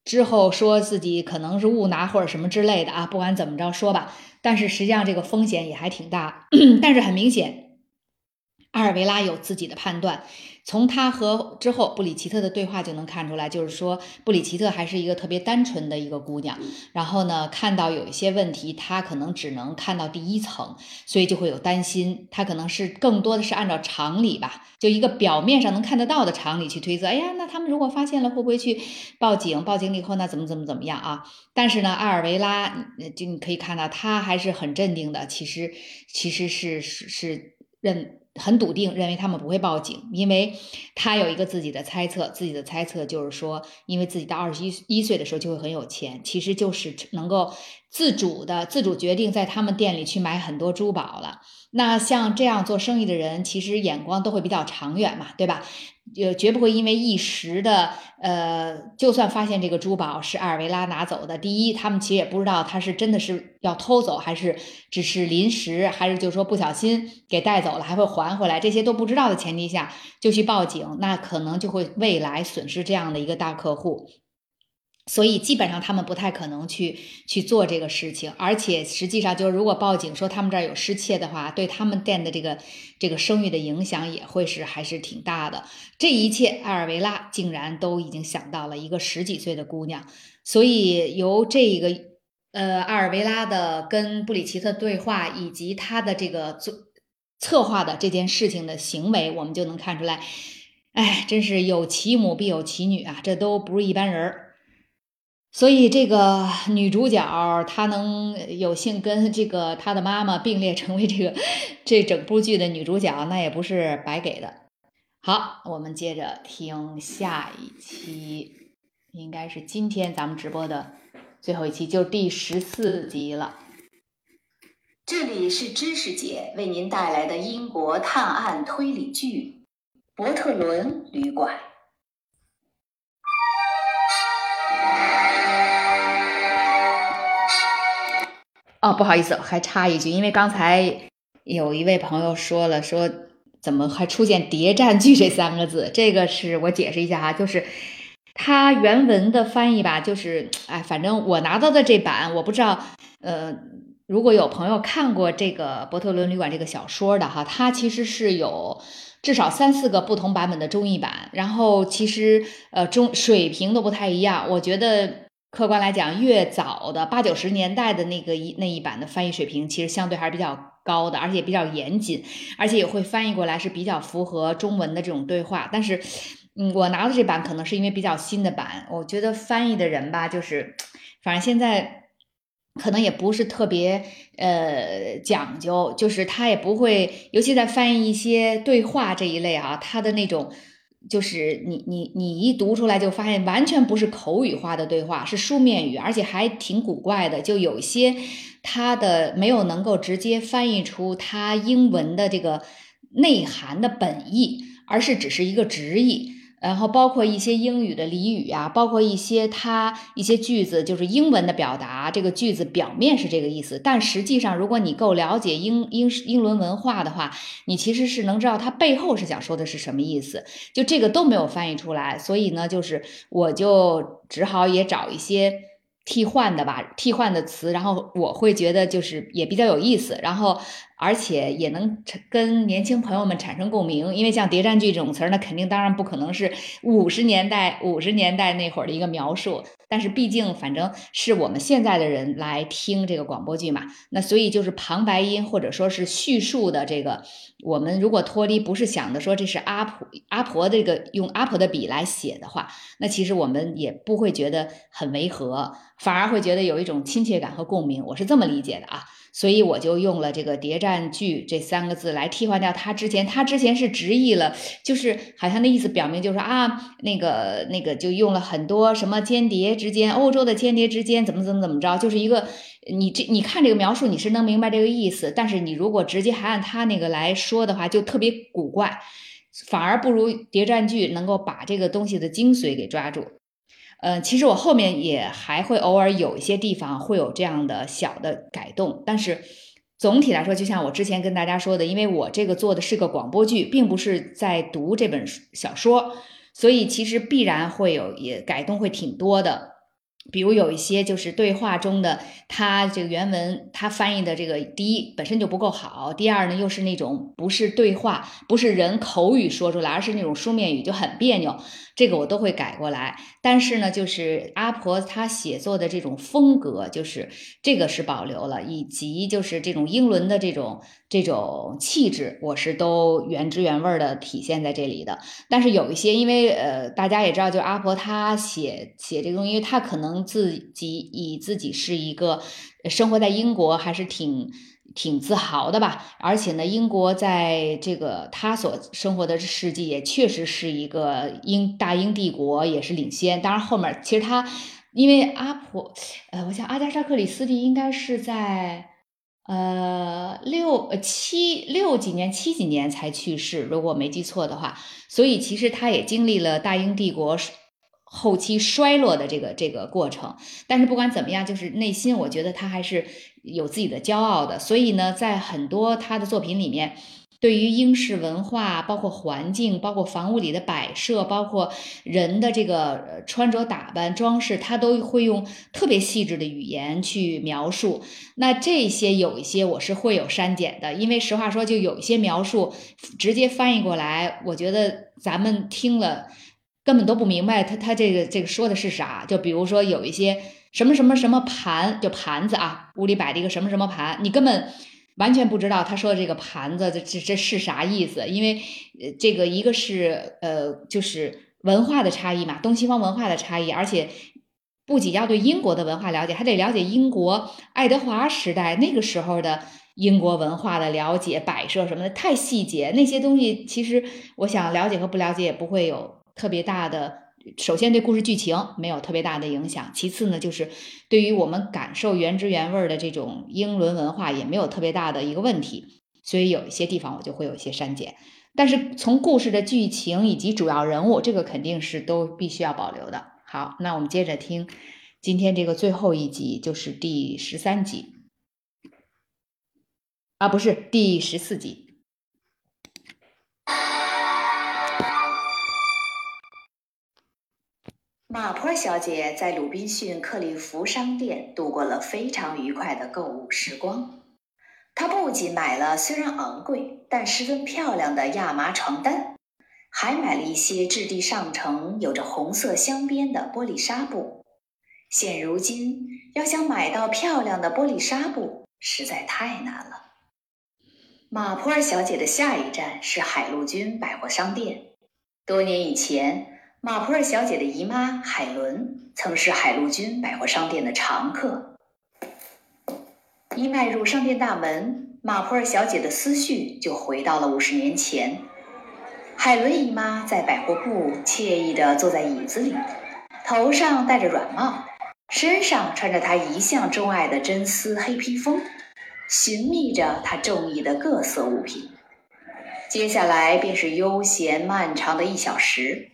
之后说自己可能是误拿或者什么之类的啊，不管怎么着说吧，但是实际上这个风险也还挺大。但是很明显，阿尔维拉有自己的判断。从他和之后布里奇特的对话就能看出来，就是说布里奇特还是一个特别单纯的一个姑娘。然后呢，看到有一些问题，她可能只能看到第一层，所以就会有担心。她可能是更多的是按照常理吧，就一个表面上能看得到的常理去推测。哎呀，那他们如果发现了，会不会去报警？报警了以后，那怎么怎么怎么样啊？但是呢，阿尔维拉就你可以看到，她还是很镇定的。其实，其实是是是认。很笃定，认为他们不会报警，因为他有一个自己的猜测。自己的猜测就是说，因为自己到二十一一岁的时候就会很有钱，其实就是能够自主的、自主决定在他们店里去买很多珠宝了。那像这样做生意的人，其实眼光都会比较长远嘛，对吧？也，绝不会因为一时的，呃，就算发现这个珠宝是阿尔维拉拿走的，第一，他们其实也不知道他是真的是要偷走，还是只是临时，还是就是说不小心给带走了，还会还回来，这些都不知道的前提下就去报警，那可能就会未来损失这样的一个大客户。所以基本上他们不太可能去去做这个事情，而且实际上就是如果报警说他们这儿有失窃的话，对他们店的这个这个声誉的影响也会是还是挺大的。这一切，埃尔维拉竟然都已经想到了一个十几岁的姑娘，所以由这个呃阿尔维拉的跟布里奇特对话，以及他的这个做策划的这件事情的行为，我们就能看出来，哎，真是有其母必有其女啊，这都不是一般人儿。所以这个女主角她能有幸跟这个她的妈妈并列成为这个这整部剧的女主角，那也不是白给的。好，我们接着听下一期，应该是今天咱们直播的最后一期，就第十四集了。这里是知识姐为您带来的英国探案推理剧《伯特伦旅馆》。哦，不好意思，还插一句，因为刚才有一位朋友说了，说怎么还出现谍战剧这三个字？这个是我解释一下哈，就是它原文的翻译吧，就是哎，反正我拿到的这版，我不知道，呃，如果有朋友看过这个《伯特伦旅馆》这个小说的哈，它其实是有至少三四个不同版本的中译版，然后其实呃中水平都不太一样，我觉得。客观来讲，越早的八九十年代的那个一那一版的翻译水平，其实相对还是比较高的，而且比较严谨，而且也会翻译过来是比较符合中文的这种对话。但是，嗯，我拿的这版可能是因为比较新的版，我觉得翻译的人吧，就是反正现在可能也不是特别呃讲究，就是他也不会，尤其在翻译一些对话这一类啊，他的那种。就是你你你一读出来就发现完全不是口语化的对话，是书面语，而且还挺古怪的。就有些它的没有能够直接翻译出它英文的这个内涵的本意，而是只是一个直译。然后包括一些英语的俚语啊，包括一些它一些句子，就是英文的表达，这个句子表面是这个意思，但实际上，如果你够了解英英英伦文化的话，你其实是能知道它背后是想说的是什么意思。就这个都没有翻译出来，所以呢，就是我就只好也找一些。替换的吧，替换的词，然后我会觉得就是也比较有意思，然后而且也能跟年轻朋友们产生共鸣，因为像谍战剧这种词儿，那肯定当然不可能是五十年代五十年代那会儿的一个描述，但是毕竟反正是我们现在的人来听这个广播剧嘛，那所以就是旁白音或者说是叙述的这个，我们如果脱离不是想的说这是阿婆阿婆这个用阿婆的笔来写的话，那其实我们也不会觉得很违和。反而会觉得有一种亲切感和共鸣，我是这么理解的啊，所以我就用了这个谍战剧这三个字来替换掉他之前，他之前是直译了，就是好像那意思表明就是啊，那个那个就用了很多什么间谍之间，欧洲的间谍之间怎么怎么怎么着，就是一个你这你看这个描述你是能明白这个意思，但是你如果直接还按他那个来说的话，就特别古怪，反而不如谍战剧能够把这个东西的精髓给抓住。嗯，其实我后面也还会偶尔有一些地方会有这样的小的改动，但是总体来说，就像我之前跟大家说的，因为我这个做的是个广播剧，并不是在读这本小说，所以其实必然会有也改动会挺多的。比如有一些就是对话中的，他这个原文他翻译的这个，第一本身就不够好，第二呢又是那种不是对话，不是人口语说出来，而是那种书面语，就很别扭。这个我都会改过来。但是呢，就是阿婆她写作的这种风格，就是这个是保留了，以及就是这种英伦的这种这种气质，我是都原汁原味的体现在这里的。但是有一些，因为呃大家也知道，就阿婆她写写这个东西，因为她可。能自己以自己是一个生活在英国还是挺挺自豪的吧，而且呢，英国在这个他所生活的世纪也确实是一个英大英帝国，也是领先。当然后面其实他因为阿婆，呃，我想阿加莎克里斯蒂应该是在呃六呃七六几年七几年才去世，如果我没记错的话，所以其实他也经历了大英帝国。后期衰落的这个这个过程，但是不管怎么样，就是内心我觉得他还是有自己的骄傲的。所以呢，在很多他的作品里面，对于英式文化，包括环境，包括房屋里的摆设，包括人的这个穿着打扮、装饰，他都会用特别细致的语言去描述。那这些有一些我是会有删减的，因为实话说，就有一些描述直接翻译过来，我觉得咱们听了。根本都不明白他他这个这个说的是啥，就比如说有一些什么什么什么盘，就盘子啊，屋里摆着一个什么什么盘，你根本完全不知道他说的这个盘子这这这是啥意思，因为这个一个是呃就是文化的差异嘛，东西方文化的差异，而且不仅要对英国的文化了解，还得了解英国爱德华时代那个时候的英国文化的了解、摆设什么的，太细节那些东西，其实我想了解和不了解也不会有特别大的。首先对故事剧情没有特别大的影响，其次呢，就是对于我们感受原汁原味的这种英伦文化也没有特别大的一个问题，所以有一些地方我就会有一些删减。但是从故事的剧情以及主要人物，这个肯定是都必须要保留的。好，那我们接着听今天这个最后一集，就是第十三集，啊，不是第十四集。马坡小姐在鲁滨逊克利夫商店度过了非常愉快的购物时光。她不仅买了虽然昂贵但十分漂亮的亚麻床单，还买了一些质地上乘、有着红色镶边的玻璃纱布。现如今，要想买到漂亮的玻璃纱布实在太难了。马坡小姐的下一站是海陆军百货商店。多年以前。马普尔小姐的姨妈海伦曾是海陆军百货商店的常客。一迈入商店大门，马普尔小姐的思绪就回到了五十年前。海伦姨妈在百货部惬意地坐在椅子里，头上戴着软帽，身上穿着她一向钟爱的真丝黑披风，寻觅着她中意的各色物品。接下来便是悠闲漫长的一小时。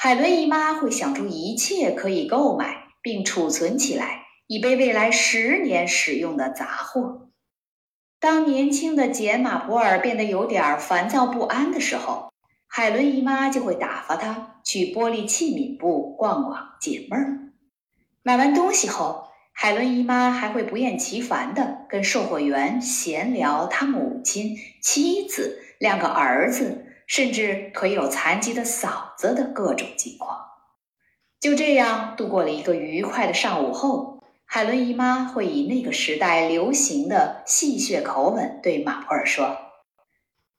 海伦姨妈会想出一切可以购买并储存起来，以备未来十年使用的杂货。当年轻的简·马普尔变得有点烦躁不安的时候，海伦姨妈就会打发他去玻璃器皿部逛逛解闷儿。买完东西后，海伦姨妈还会不厌其烦地跟售货员闲聊他母亲、妻子、两个儿子。甚至腿有残疾的嫂子的各种情况，就这样度过了一个愉快的上午后，海伦姨妈会以那个时代流行的戏谑口吻对马普尔说：“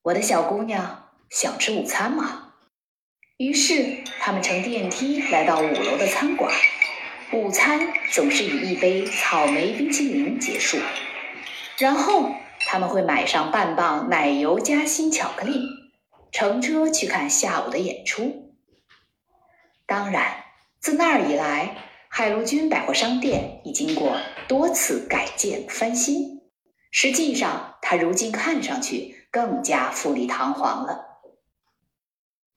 我的小姑娘想吃午餐吗？”于是他们乘电梯来到五楼的餐馆，午餐总是以一杯草莓冰淇淋结束，然后他们会买上半磅奶油夹心巧克力。乘车去看下午的演出。当然，自那儿以来，海陆军百货商店已经过多次改建翻新。实际上，它如今看上去更加富丽堂皇了。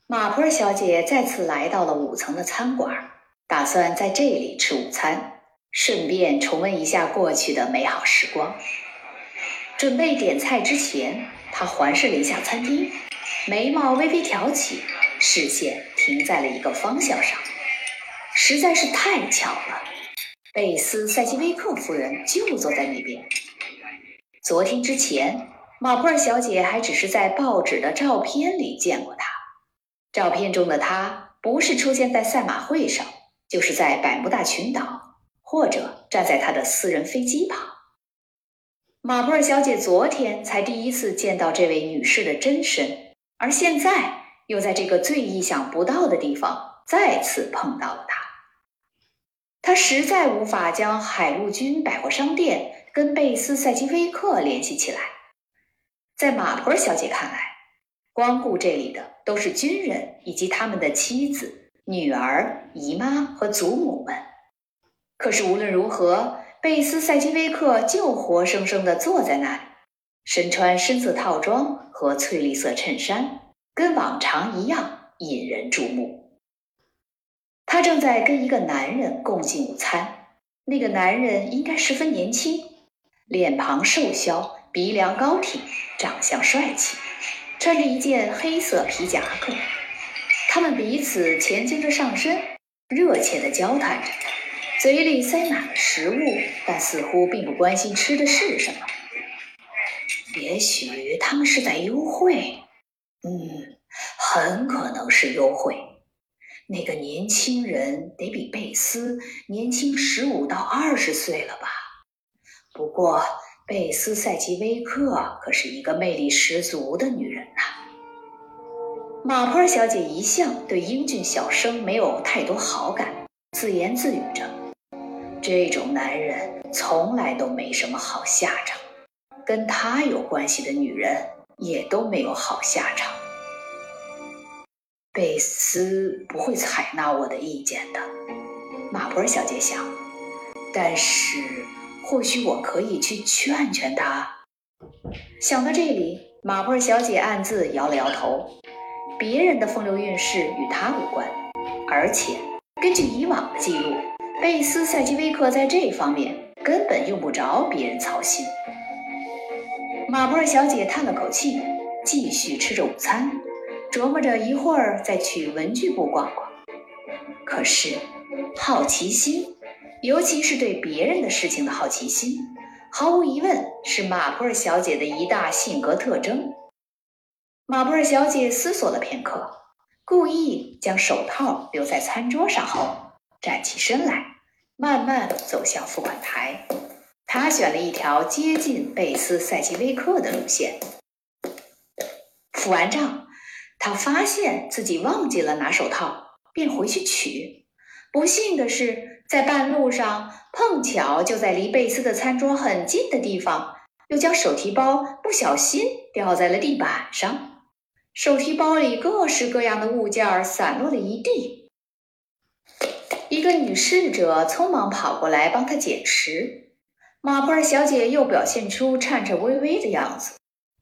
马普尔小姐再次来到了五层的餐馆，打算在这里吃午餐，顺便重温一下过去的美好时光。准备点菜之前，她环视了一下餐厅。眉毛微微挑起，视线停在了一个方向上，实在是太巧了。贝斯塞基威克夫人就坐在那边。昨天之前，马普尔小姐还只是在报纸的照片里见过他。照片中的她，不是出现在赛马会上，就是在百慕大群岛，或者站在他的私人飞机旁。马普尔小姐昨天才第一次见到这位女士的真身。而现在又在这个最意想不到的地方再次碰到了他，他实在无法将海陆军百货商店跟贝斯赛基菲克联系起来。在马普尔小姐看来，光顾这里的都是军人以及他们的妻子、女儿、姨妈和祖母们。可是无论如何，贝斯赛基菲克就活生生地坐在那里。身穿深色套装和翠绿色衬衫，跟往常一样引人注目。他正在跟一个男人共进午餐，那个男人应该十分年轻，脸庞瘦削，鼻梁高挺，长相帅气，穿着一件黑色皮夹克。他们彼此前倾着上身，热切地交谈着，嘴里塞满了食物，但似乎并不关心吃的是什么。也许他们是在幽会，嗯，很可能是幽会。那个年轻人得比贝斯年轻十五到二十岁了吧？不过贝斯塞奇威克可是一个魅力十足的女人呐。马坡小姐一向对英俊小生没有太多好感，自言自语着：“这种男人从来都没什么好下场，跟他有关系的女人也都没有好下场。”贝斯不会采纳我的意见的，马普尔小姐想，但是。或许我可以去劝劝他。想到这里，马布尔小姐暗自摇了摇头。别人的风流韵事与她无关，而且根据以往的记录，贝斯塞基威克在这方面根本用不着别人操心。马布尔小姐叹了口气，继续吃着午餐，琢磨着一会儿再去文具部逛逛。可是，好奇心。尤其是对别人的事情的好奇心，毫无疑问是马普尔小姐的一大性格特征。马普尔小姐思索了片刻，故意将手套留在餐桌上后，站起身来，慢慢走向付款台。他选了一条接近贝斯塞奇威克的路线。付完账，他发现自己忘记了拿手套，便回去取。不幸的是。在半路上，碰巧就在离贝斯的餐桌很近的地方，又将手提包不小心掉在了地板上。手提包里各式各样的物件散落了一地。一个女侍者匆忙跑过来帮他捡拾，马普尔小姐又表现出颤颤巍巍的样子。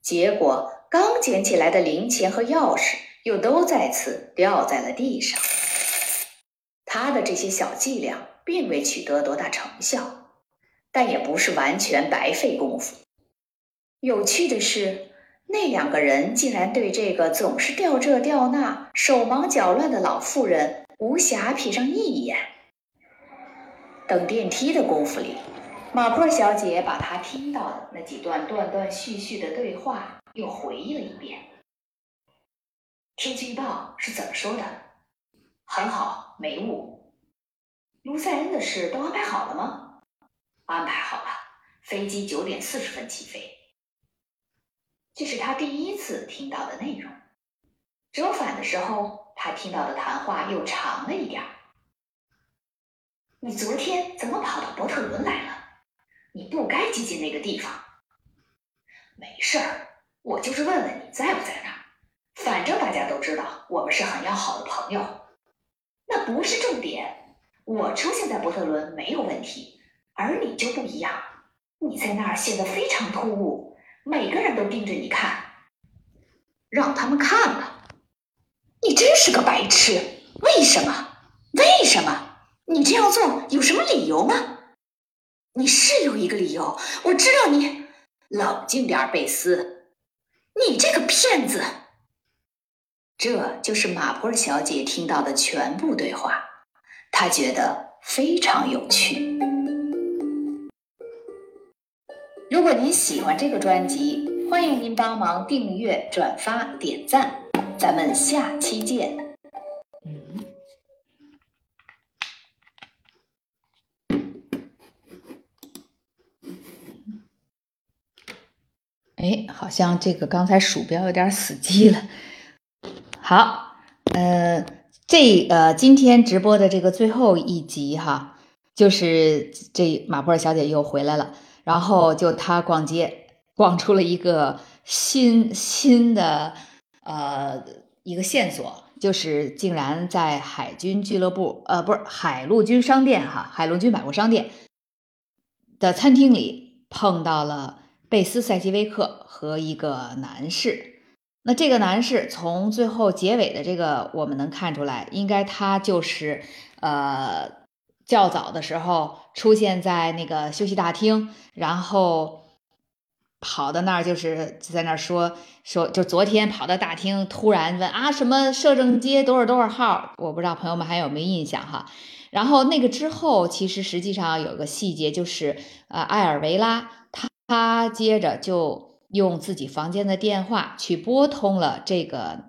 结果，刚捡起来的零钱和钥匙又都再次掉在了地上。她的这些小伎俩。并未取得多大成效，但也不是完全白费功夫。有趣的是，那两个人竟然对这个总是掉这掉那、手忙脚乱的老妇人无暇瞥上一眼。等电梯的功夫里，马普尔小姐把她听到的那几段断断续续的对话又回忆了一遍。天气预报是怎么说的？很好，没雾。卢塞恩的事都安排好了吗？安排好了，飞机九点四十分起飞。这是他第一次听到的内容。折返的时候，他听到的谈话又长了一点。你昨天怎么跑到伯特伦来了？你不该接近那个地方。没事儿，我就是问问你在不在那儿。反正大家都知道我们是很要好的朋友。那不是重点。我出现在伯特伦没有问题，而你就不一样，你在那儿显得非常突兀，每个人都盯着你看，让他们看了。你真是个白痴！为什么？为什么？你这样做有什么理由吗？你是有一个理由，我知道你。冷静点，贝斯，你这个骗子。这就是马普尔小姐听到的全部对话。她觉得非常有趣。如果您喜欢这个专辑，欢迎您帮忙订阅、转发、点赞。咱们下期见。嗯。哎，好像这个刚才鼠标有点死机了。好，呃。这呃，今天直播的这个最后一集哈，就是这马普尔小姐又回来了，然后就她逛街逛出了一个新新的呃一个线索，就是竟然在海军俱乐部呃不是海陆军商店哈海陆军百货商店的餐厅里碰到了贝斯塞基威克和一个男士。那这个男士从最后结尾的这个我们能看出来，应该他就是呃较早的时候出现在那个休息大厅，然后跑到那儿就是在那儿说说，就昨天跑到大厅，突然问啊什么摄政街多少多少号，我不知道朋友们还有没有印象哈。然后那个之后，其实实际上有个细节就是呃艾尔维拉他他接着就。用自己房间的电话去拨通了这个，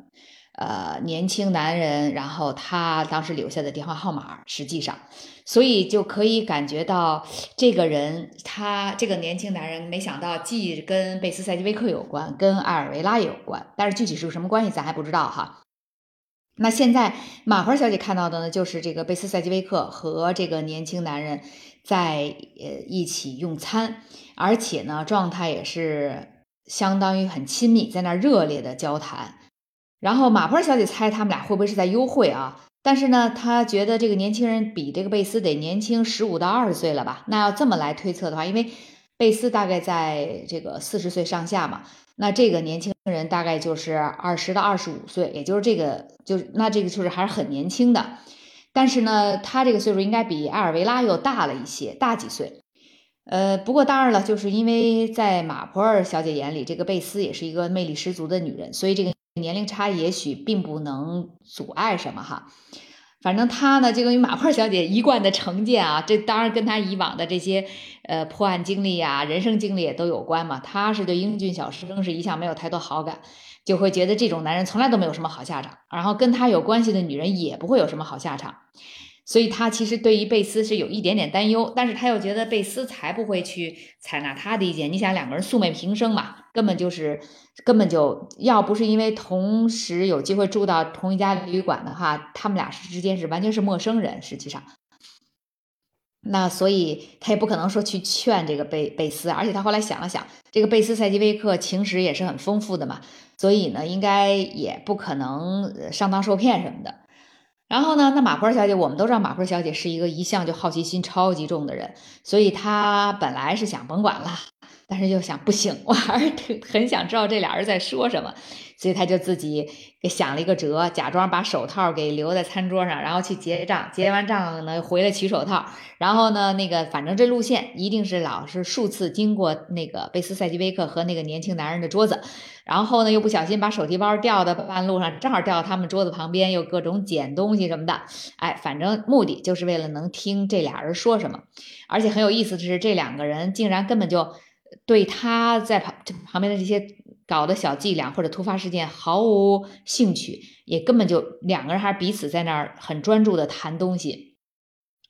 呃年轻男人，然后他当时留下的电话号码，实际上，所以就可以感觉到这个人，他这个年轻男人，没想到既跟贝斯赛吉维克有关，跟艾尔维拉也有关，但是具体是什么关系，咱还不知道哈。那现在马花小姐看到的呢，就是这个贝斯赛基维克和这个年轻男人在呃一起用餐，而且呢状态也是相当于很亲密，在那热烈的交谈。然后马坡小姐猜他们俩会不会是在幽会啊？但是呢，她觉得这个年轻人比这个贝斯得年轻十五到二十岁了吧？那要这么来推测的话，因为贝斯大概在这个四十岁上下嘛。那这个年轻人大概就是二十到二十五岁，也就是这个，就那这个就是还是很年轻的。但是呢，他这个岁数应该比埃尔维拉又大了一些，大几岁。呃，不过当然了，就是因为在马普尔小姐眼里，这个贝斯也是一个魅力十足的女人，所以这个年龄差也许并不能阻碍什么哈。反正他呢，就跟马普尔小姐一贯的成见啊，这当然跟他以往的这些呃破案经历呀、人生经历也都有关嘛。他是对英俊小生是一向没有太多好感，就会觉得这种男人从来都没有什么好下场，然后跟他有关系的女人也不会有什么好下场。所以他其实对于贝斯是有一点点担忧，但是他又觉得贝斯才不会去采纳他的意见。你想两个人素昧平生嘛，根本就是根本就要不是因为同时有机会住到同一家旅馆的话，他们俩是之间是完全是陌生人。实际上，那所以他也不可能说去劝这个贝贝斯，而且他后来想了想，这个贝斯赛季威克情史也是很丰富的嘛，所以呢，应该也不可能上当受骗什么的。然后呢，那马坡小姐，我们都知道马坡小姐是一个一向就好奇心超级重的人，所以她本来是想甭管了，但是又想不行，我还是很想知道这俩人在说什么，所以他就自己给想了一个辙，假装把手套给留在餐桌上，然后去结账，结完账呢回来取手套，然后呢那个反正这路线一定是老是数次经过那个贝斯赛吉维克和那个年轻男人的桌子。然后呢，又不小心把手提包掉到半路上，正好掉到他们桌子旁边，又各种捡东西什么的。哎，反正目的就是为了能听这俩人说什么。而且很有意思的是，这两个人竟然根本就对他在旁旁边的这些搞的小伎俩或者突发事件毫无兴趣，也根本就两个人还彼此在那儿很专注的谈东西。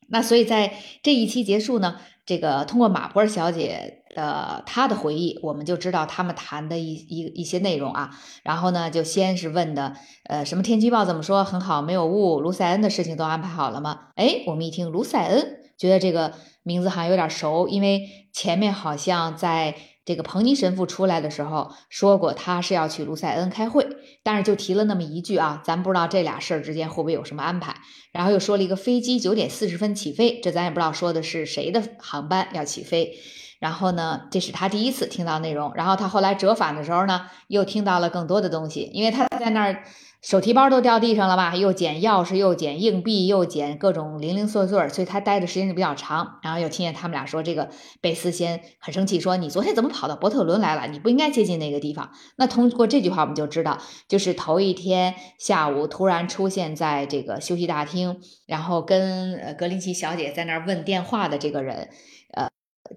那所以在这一期结束呢。这个通过马普尔小姐的她的回忆，我们就知道他们谈的一一一些内容啊。然后呢，就先是问的，呃，什么天气预报怎么说？很好，没有雾。卢塞恩的事情都安排好了吗？哎，我们一听卢塞恩，觉得这个名字好像有点熟，因为前面好像在。这个彭尼神父出来的时候说过，他是要去卢塞恩开会，但是就提了那么一句啊，咱不知道这俩事儿之间会不会有什么安排。然后又说了一个飞机九点四十分起飞，这咱也不知道说的是谁的航班要起飞。然后呢，这是他第一次听到内容。然后他后来折返的时候呢，又听到了更多的东西，因为他在那儿。手提包都掉地上了吧？又捡钥匙，又捡硬币，又捡各种零零碎碎，所以他待的时间就比较长。然后又听见他们俩说，这个贝斯先很生气，说你昨天怎么跑到伯特伦来了？你不应该接近那个地方。那通过这句话，我们就知道，就是头一天下午突然出现在这个休息大厅，然后跟呃格林奇小姐在那儿问电话的这个人，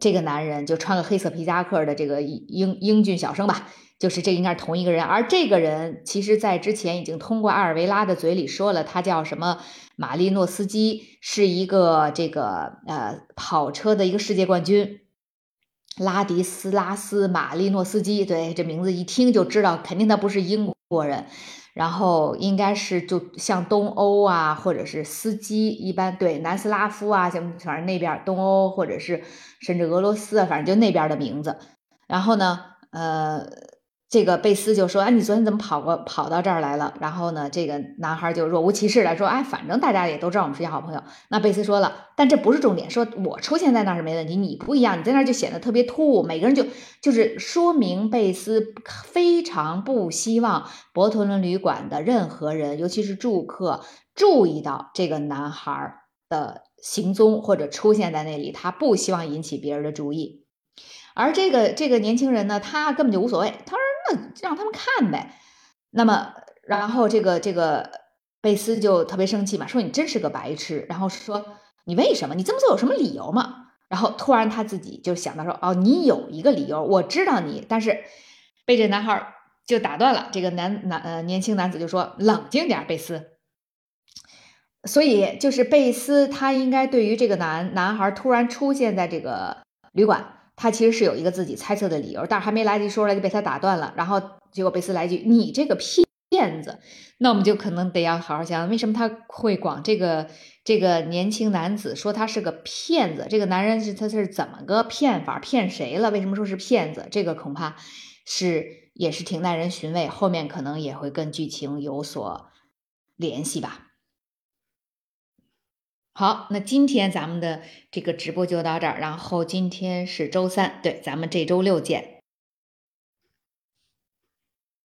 这个男人就穿个黑色皮夹克的这个英英俊小生吧。就是这应该是同一个人，而这个人其实，在之前已经通过阿尔维拉的嘴里说了，他叫什么？马利诺斯基是一个这个呃跑车的一个世界冠军，拉迪斯拉斯马利诺斯基。对，这名字一听就知道，肯定他不是英国人，然后应该是就像东欧啊，或者是斯基一般，对，南斯拉夫啊，像反正那边东欧或者是甚至俄罗斯，反正就那边的名字。然后呢，呃。这个贝斯就说：“哎，你昨天怎么跑过跑到这儿来了？”然后呢，这个男孩就若无其事的说：“哎，反正大家也都知道我们是好朋友。”那贝斯说了：“但这不是重点，说我出现在那是没问题，你不一样，你在那就显得特别突兀。每个人就就是说明贝斯非常不希望伯特伦旅馆的任何人，尤其是住客注意到这个男孩的行踪或者出现在那里，他不希望引起别人的注意。而这个这个年轻人呢，他根本就无所谓，他说。”那让他们看呗。那么，然后这个这个贝斯就特别生气嘛，说你真是个白痴。然后说你为什么？你这么做有什么理由吗？然后突然他自己就想到说，哦，你有一个理由，我知道你，但是被这男孩就打断了这个男男呃年轻男子就说：“冷静点，贝斯。”所以就是贝斯他应该对于这个男男孩突然出现在这个旅馆，他其实是有一个自己猜测的理由，但是还没来得及说出来就被他打断了。然后结果贝斯来一句：“你这个骗子！”那我们就可能得要好好想，为什么他会管这个这个年轻男子说他是个骗子？这个男人是他是怎么个骗法？骗谁了？为什么说是骗子？这个恐怕是也是挺耐人寻味，后面可能也会跟剧情有所联系吧。好，那今天咱们的这个直播就到这儿，然后今天是周三，对，咱们这周六见。